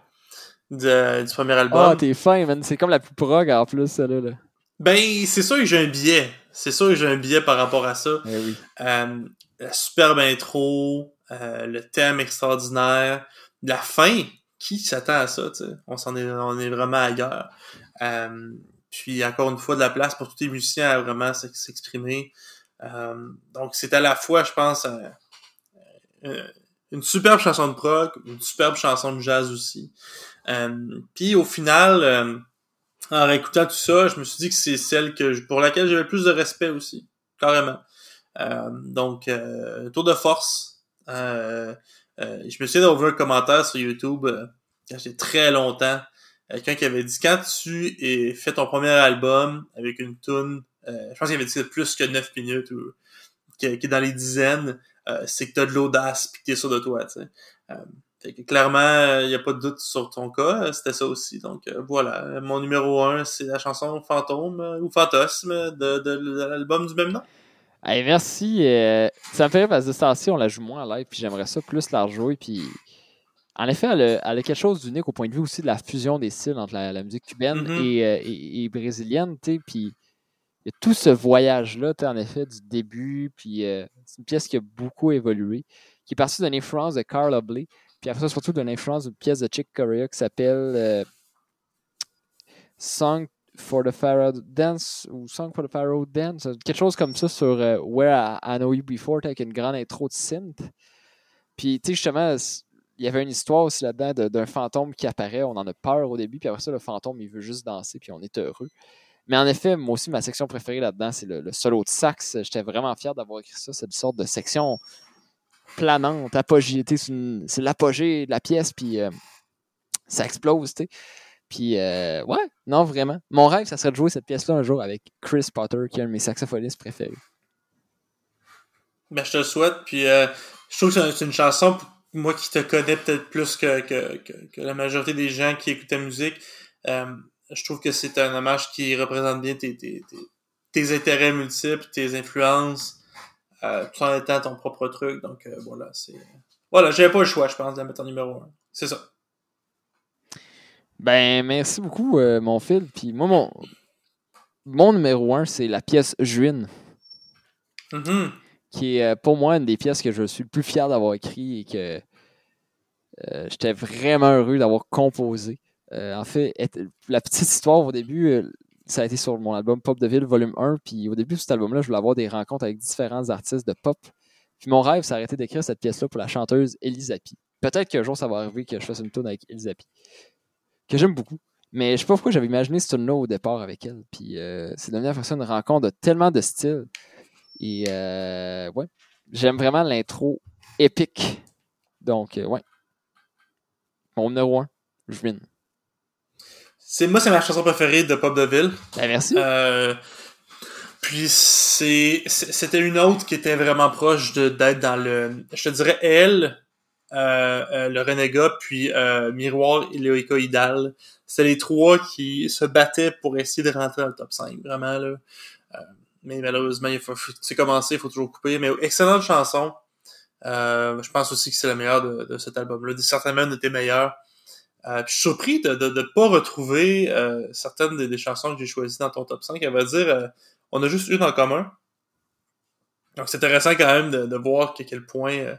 A: du premier album.
B: oh, t'es fin, man. C'est comme la plus prog en plus, celle-là. Là.
A: Ben, c'est sûr que j'ai un billet. C'est sûr que j'ai un billet par rapport à ça.
B: Eh oui.
A: euh, la superbe intro, euh, le thème extraordinaire, la fin, qui s'attend à ça, tu? On s'en est, on est vraiment ailleurs. Euh, puis encore une fois, de la place pour tous les musiciens à vraiment s'exprimer. Euh, donc c'est à la fois, je pense, une superbe chanson de prog, une superbe chanson de jazz aussi. puis au final, en réécoutant tout ça, je me suis dit que c'est celle que pour laquelle j'avais le plus de respect aussi, carrément. Euh, donc, euh, tour de force. Euh, je me suis d'avoir vu un commentaire sur YouTube quand j'étais très longtemps. Quelqu'un qui avait dit quand tu es fait ton premier album avec une tune, je pense qu'il avait dit plus que 9 minutes ou qui, est dans les dizaines, c'est que t'as de l'audace pis que t'es sûr de toi, tu sais. clairement, il n'y a pas de doute sur ton cas, c'était ça aussi. Donc voilà, mon numéro un, c'est la chanson Fantôme ou Fantasme de, de, l'album du même nom.
B: Merci. ça me fait rire parce que cette ci on la joue moins en live, puis j'aimerais ça plus la rejouer. Puis en effet, elle a, quelque chose d'unique au point de vue aussi de la fusion des styles entre la, musique cubaine mm-hmm. euh, et, et, brésilienne, puis il y a tout ce voyage-là, en effet, du début, puis euh, c'est une pièce qui a beaucoup évolué, qui est partie d'une influence de Carla Bley, puis après ça, surtout d'une influence d'une pièce de Chick Corea qui s'appelle euh, Song for the Pharaoh Dance, ou Song for the Pharaoh Dance, quelque chose comme ça sur Where I, Know You Before, avec une grande intro de synth. Puis, tu sais, justement, il y avait une histoire aussi là-dedans d'un fantôme qui apparaît. On en a peur au début, puis après ça, le fantôme, il veut juste danser, puis on est heureux. Mais en effet, moi aussi, ma section préférée là-dedans, c'est le, solo de sax. J'étais vraiment fier d'avoir écrit ça. C'est une sorte de section planante, apogée. C'est l'apogée de la pièce, puis euh, ça explose, tu sais. Puis, euh, ouais, non, vraiment. Mon rêve, ça serait de jouer cette pièce-là un jour avec Chris Potter, qui est un de mes saxophonistes préférés.
A: Ben, je te le souhaite. Puis, euh, je trouve que c'est une chanson moi qui te connais peut-être plus que, que, que, la majorité des gens qui écoutent la musique, euh, je trouve que c'est un hommage qui représente bien tes, tes, tes, intérêts multiples, tes influences, tout en étant ton propre truc. Donc voilà, c'est. Voilà, j'avais pas le choix, je pense, de la mettre en numéro un. C'est ça.
B: Ben, merci beaucoup, euh, mon fil. Puis moi, mon, mon numéro un, c'est la pièce Juine. Mm qui est euh, pour moi une des pièces que je suis le plus fier d'avoir écrit et que euh, j'étais vraiment heureux d'avoir composé. Euh, en fait, la petite histoire au début, ça a été sur mon album Pop de Ville, volume 1. Puis au début de cet album-là, je voulais avoir des rencontres avec différents artistes de pop. Puis mon rêve, c'est arrêter d'écrire cette pièce-là pour la chanteuse Elisapi. Peut-être qu'un jour, ça va arriver que je fasse une tourne avec Elisapi, que j'aime beaucoup. Mais je sais pas pourquoi j'avais imaginé ce tune-là au départ avec elle. Puis c'est devenu à une rencontre de tellement de styles. Et euh, ouais, j'aime vraiment l'intro épique. Donc, euh, ouais. Mon numéro 1, je win.
A: C'est, moi, c'est ma chanson préférée de Pop de Ville.
B: Ben, merci.
A: Euh, puis c'est, c'était une autre qui était vraiment proche de, d'être dans le. Je te dirais elle, le Renégat, puis Miroir et Léoïcoïdal. C'était les trois qui se battaient pour essayer de rentrer dans le top 5. Vraiment, mais malheureusement, il faut, c'est commencé, il faut toujours couper. Mais excellente chanson. Euh, je pense aussi que c'est la meilleure de, cet album-là. Certainement une de tes meilleures. Euh, je suis surpris de ne pas retrouver euh, certaines des, chansons que j'ai choisies dans ton top 5. Elle va dire, euh, on a juste une en commun. Donc c'est intéressant quand même de, voir à quel point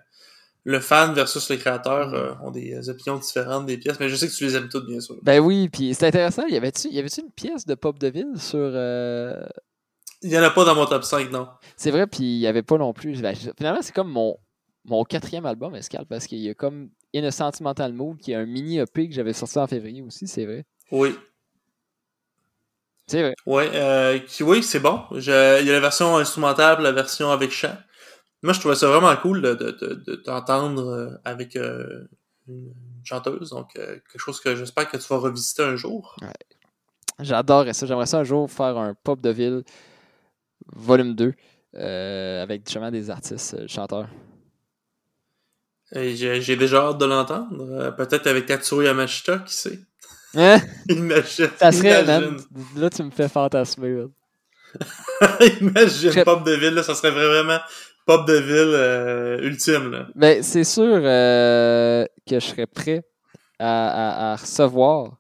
A: le fan versus le créateur ont des opinions différentes des pièces. Mais je sais que tu les aimes toutes, bien sûr.
B: Ben oui, puis c'est intéressant. Y avait-tu y avait une pièce de Pop de Ville sur
A: il n'y en a pas dans mon top 5, non.
B: C'est vrai, puis il n'y avait pas non plus. Ben, finalement, c'est comme mon, mon quatrième album, Escal, parce qu'il y a comme In a Sentimental Mood, qui est un mini EP que j'avais sorti en février aussi, c'est vrai.
A: Oui.
B: C'est vrai.
A: Ouais, euh, oui, c'est bon. il y a la version instrumentale, la version avec chant. Moi, je trouvais ça vraiment cool de, de, de, t'entendre euh, avec euh, une chanteuse. Donc, euh, quelque chose que j'espère que tu vas revisiter un jour.
B: Ouais. J'adorerais ça. J'aimerais ça un jour faire un pop de ville volume 2, euh, avec justement des artistes chanteurs.
A: J'ai déjà hâte de l'entendre. Peut-être avec Katsuro Yamashita, qui sait? Hein? imagine.
B: Ça serait, là, tu me fais fantasmer.
A: imagine, pop de ville, là, ça serait vraiment pop de ville ultime. Là.
B: Ben, c'est sûr que je serais prêt à, à, recevoir.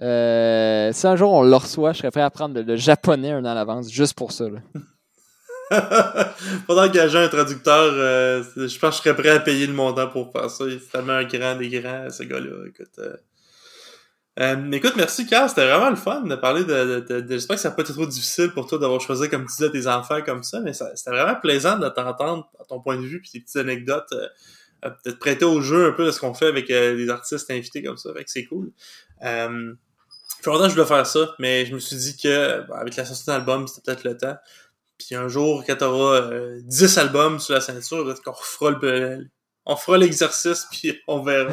B: si un jour on le reçoit, je serais prêt à prendre le, japonais un an à l'avance, juste pour ça. Là.
A: Y a un traducteur, euh, je pense que je serais prêt à payer le montant pour faire ça. C'est tellement un grand des grands, ce gars-là. Écoute, euh... Euh, écoute, merci Carl, c'était vraiment le fun de parler de... de, de, J'espère que ça n'a pas été trop difficile pour toi d'avoir choisi, comme tu disais, tes enfants comme ça, mais c'était vraiment plaisant de t'entendre à ton point de vue, puis tes petites anecdotes, euh, peut-être prêter au jeu un peu de ce qu'on fait avec les artistes invités comme ça, fait que c'est cool. Euh, fait longtemps que je voulais faire ça, mais je me suis dit que avec la sortie d'un c'était peut-être le temps. Puis un jour, quand t'auras euh, 10 albums sur la ceinture, qu'on refera le, on fera l'exercice puis on verra.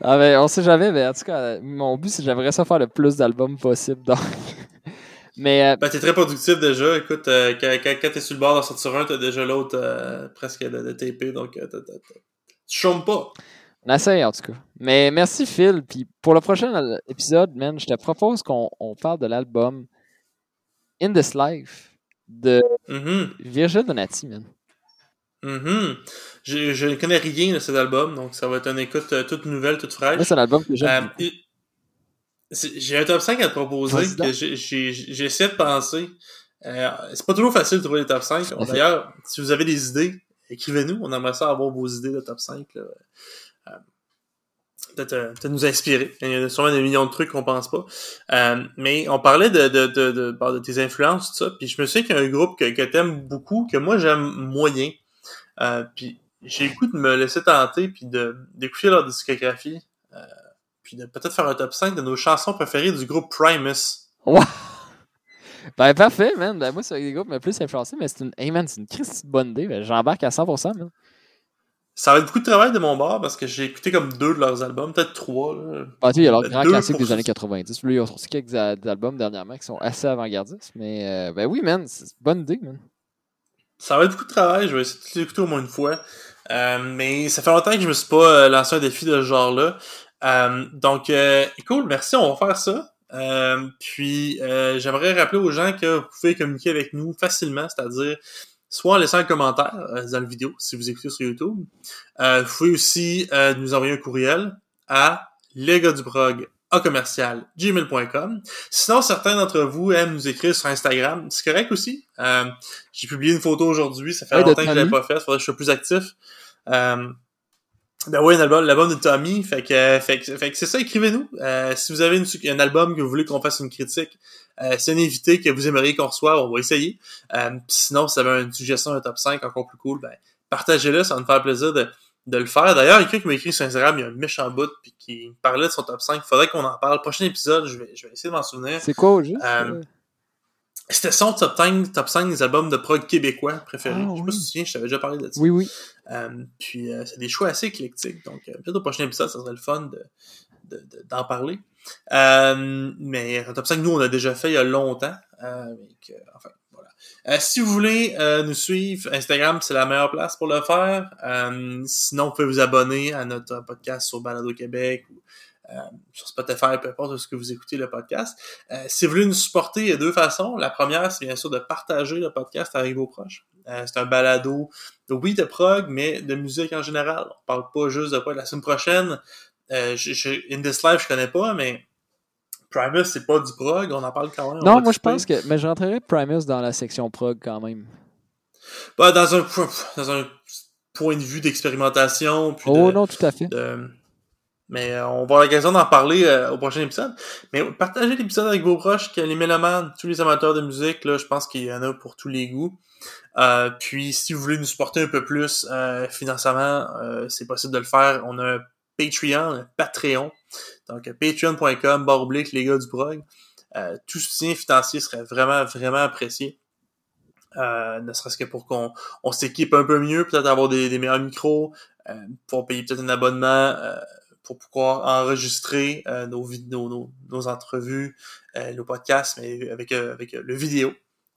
B: Ah ben on sait jamais, mais en tout cas, mon but c'est j'aimerais ça faire le plus d'albums possible donc. mais euh,
A: Ben t'es très productif déjà, écoute, euh, quand, quand, t'es sur le bord d'en sortir un, t'as déjà l'autre euh, presque de, de donc tu chômes pas.
B: On essaye en tout cas. Mais merci Phil. Puis pour le prochain épisode, man, je te propose qu'on parle de l'album In This Life de
A: mm
B: Virgil Donati, man.
A: Mm Je ne connais rien de cet album, donc ça va être une écoute euh, toute nouvelle, toute fraîche.
B: c'est un album que j'aime.
A: Euh, j'ai un top 5 à te proposer que essayé de penser. Euh, c'est pas toujours facile de trouver les top 5. D'ailleurs, si vous avez des idées, écrivez-nous. On aimerait ça avoir vos idées de top 5. Là. Euh, peut-être nous inspirer. Il y a sûrement des millions de trucs qu'on pense pas. Euh, mais on parlait de, de, de, de, de, tes influences, tout ça. Puis je me souviens qu'il y a un groupe que, que t'aimes beaucoup, que moi j'aime moyen. Euh, puis j'ai le goût de me laisser tenter, puis d'écouter leur discographie. Euh, puis de peut-être faire un top 5 de nos chansons préférées du groupe Primus.
B: Wow! Ben parfait, man. Ben, moi, c'est des groupes me plus influencés, mais c'est une. Hey man, c'est une Christie bonne idée. Ben, J'embarque à 100%, man.
A: Ça va être beaucoup de travail de mon bord parce que j'ai écouté comme deux de leurs albums, peut-être trois. Là.
B: Ah, tu il y a leur grand classique des années 90. Puis, ils ont sorti quelques albums dernièrement qui sont assez avant-gardistes. Mais euh, ben oui, man, c'est une bonne idée, man.
A: Ça va être beaucoup de travail, je vais essayer de l'écouter au moins une fois. Euh, mais ça fait longtemps que je me suis pas euh, lancé un défi de ce genre-là. Euh, donc, euh, cool, merci, on va faire ça. Euh, puis, j'aimerais rappeler aux gens que vous pouvez communiquer avec nous facilement, c'est-à-dire soit en laissant un commentaire dans la vidéo si vous écoutez sur YouTube. vous pouvez aussi nous envoyer un courriel à les du prog à commercial gmail.com. Sinon, certains d'entre vous aiment nous écrire sur Instagram. C'est correct aussi. J'ai publié une photo aujourd'hui. Ça fait longtemps que je l'ai pas fait. Il faudrait que je sois plus actif. Euh, ben oui, un album, l'album de Tommy. Fait que, fait que, fait que c'est ça, écrivez-nous. Euh, si vous avez une, un album que vous voulez qu'on fasse une critique, euh, c'est un invité que vous aimeriez qu'on reçoive, on va essayer. Euh, sinon, si vous avez une suggestion un top 5 encore plus cool, ben, partagez-le, ça va nous faire plaisir de, de le faire. D'ailleurs, quelqu'un qui m'a écrit sur Instagram, il y a un méchant bout, puis qui me parlait de son top 5. Il faudrait qu'on en parle. Prochain épisode, je vais, je vais essayer de m'en souvenir.
B: C'est quoi au juste?
A: Euh, c'était son top 5, top 5 des albums de prog québécois préférés. Ah, je sais pas si tu te souviens, je t'avais déjà parlé de ça.
B: Oui, oui.
A: Euh, puis euh, c'est des choix assez éclectiques. Donc, euh, peut-être au prochain épisode, ça serait le fun de, d'en parler. Mais un top 5, nous, on a déjà fait il y a longtemps. Que, enfin. Si vous voulez nous suivre, Instagram, c'est la meilleure place pour le faire. sinon, vous pouvez vous abonner à notre podcast sur Balado Québec ou euh, sur Spotify, peu importe ce que vous écoutez le podcast. Euh, si vous voulez nous supporter, il y a deux façons. La première, c'est bien sûr de partager le podcast avec vos proches. Euh, c'est un balado de oui de prog, mais de musique en général. On parle pas juste de quoi la semaine prochaine. Euh, je, In This Life, je connais pas, mais Primus, c'est pas du prog, on en parle quand même.
B: Non, moi je pense que. Mais j'entrerais Primus dans la section prog quand même.
A: Bah, dans un, dans un point de vue d'expérimentation.
B: Oh non, tout à fait.
A: Mais euh, on va avoir l'occasion d'en parler euh, au prochain épisode. Mais partagez l'épisode avec vos proches, que les mélomanes, tous les amateurs de musique, là, je pense qu'il y en a pour tous les goûts. Euh, puis si vous voulez nous supporter un peu plus financièrement, c'est possible de le faire. On a Patreon, Patreon. Donc patreon.com, barre les gars du prog. tout soutien financier serait vraiment, vraiment apprécié. ne serait-ce que pour qu'on on, s'équipe un peu mieux, peut-être avoir des, des meilleurs micros, pour payer peut-être un abonnement pour pouvoir enregistrer euh, nos, nos, nos, entrevues, euh, nos podcasts, mais avec, euh, avec le vidéo.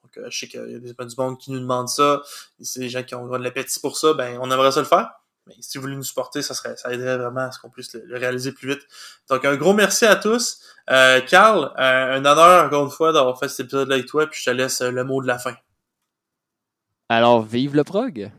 A: Donc, je sais qu'il y a des du monde qui nous demandent ça. C'est des gens qui ont de l'appétit pour ça, ben on aimerait ça le faire. Si vous voulez nous supporter, ça serait, ça aiderait vraiment à ce qu'on puisse le, réaliser plus vite. Donc, un gros merci à tous. Euh, Carl, un honneur encore une fois d'avoir fait cet épisode-là avec toi, puis je te laisse le mot de la fin.
B: Alors, vive le prog!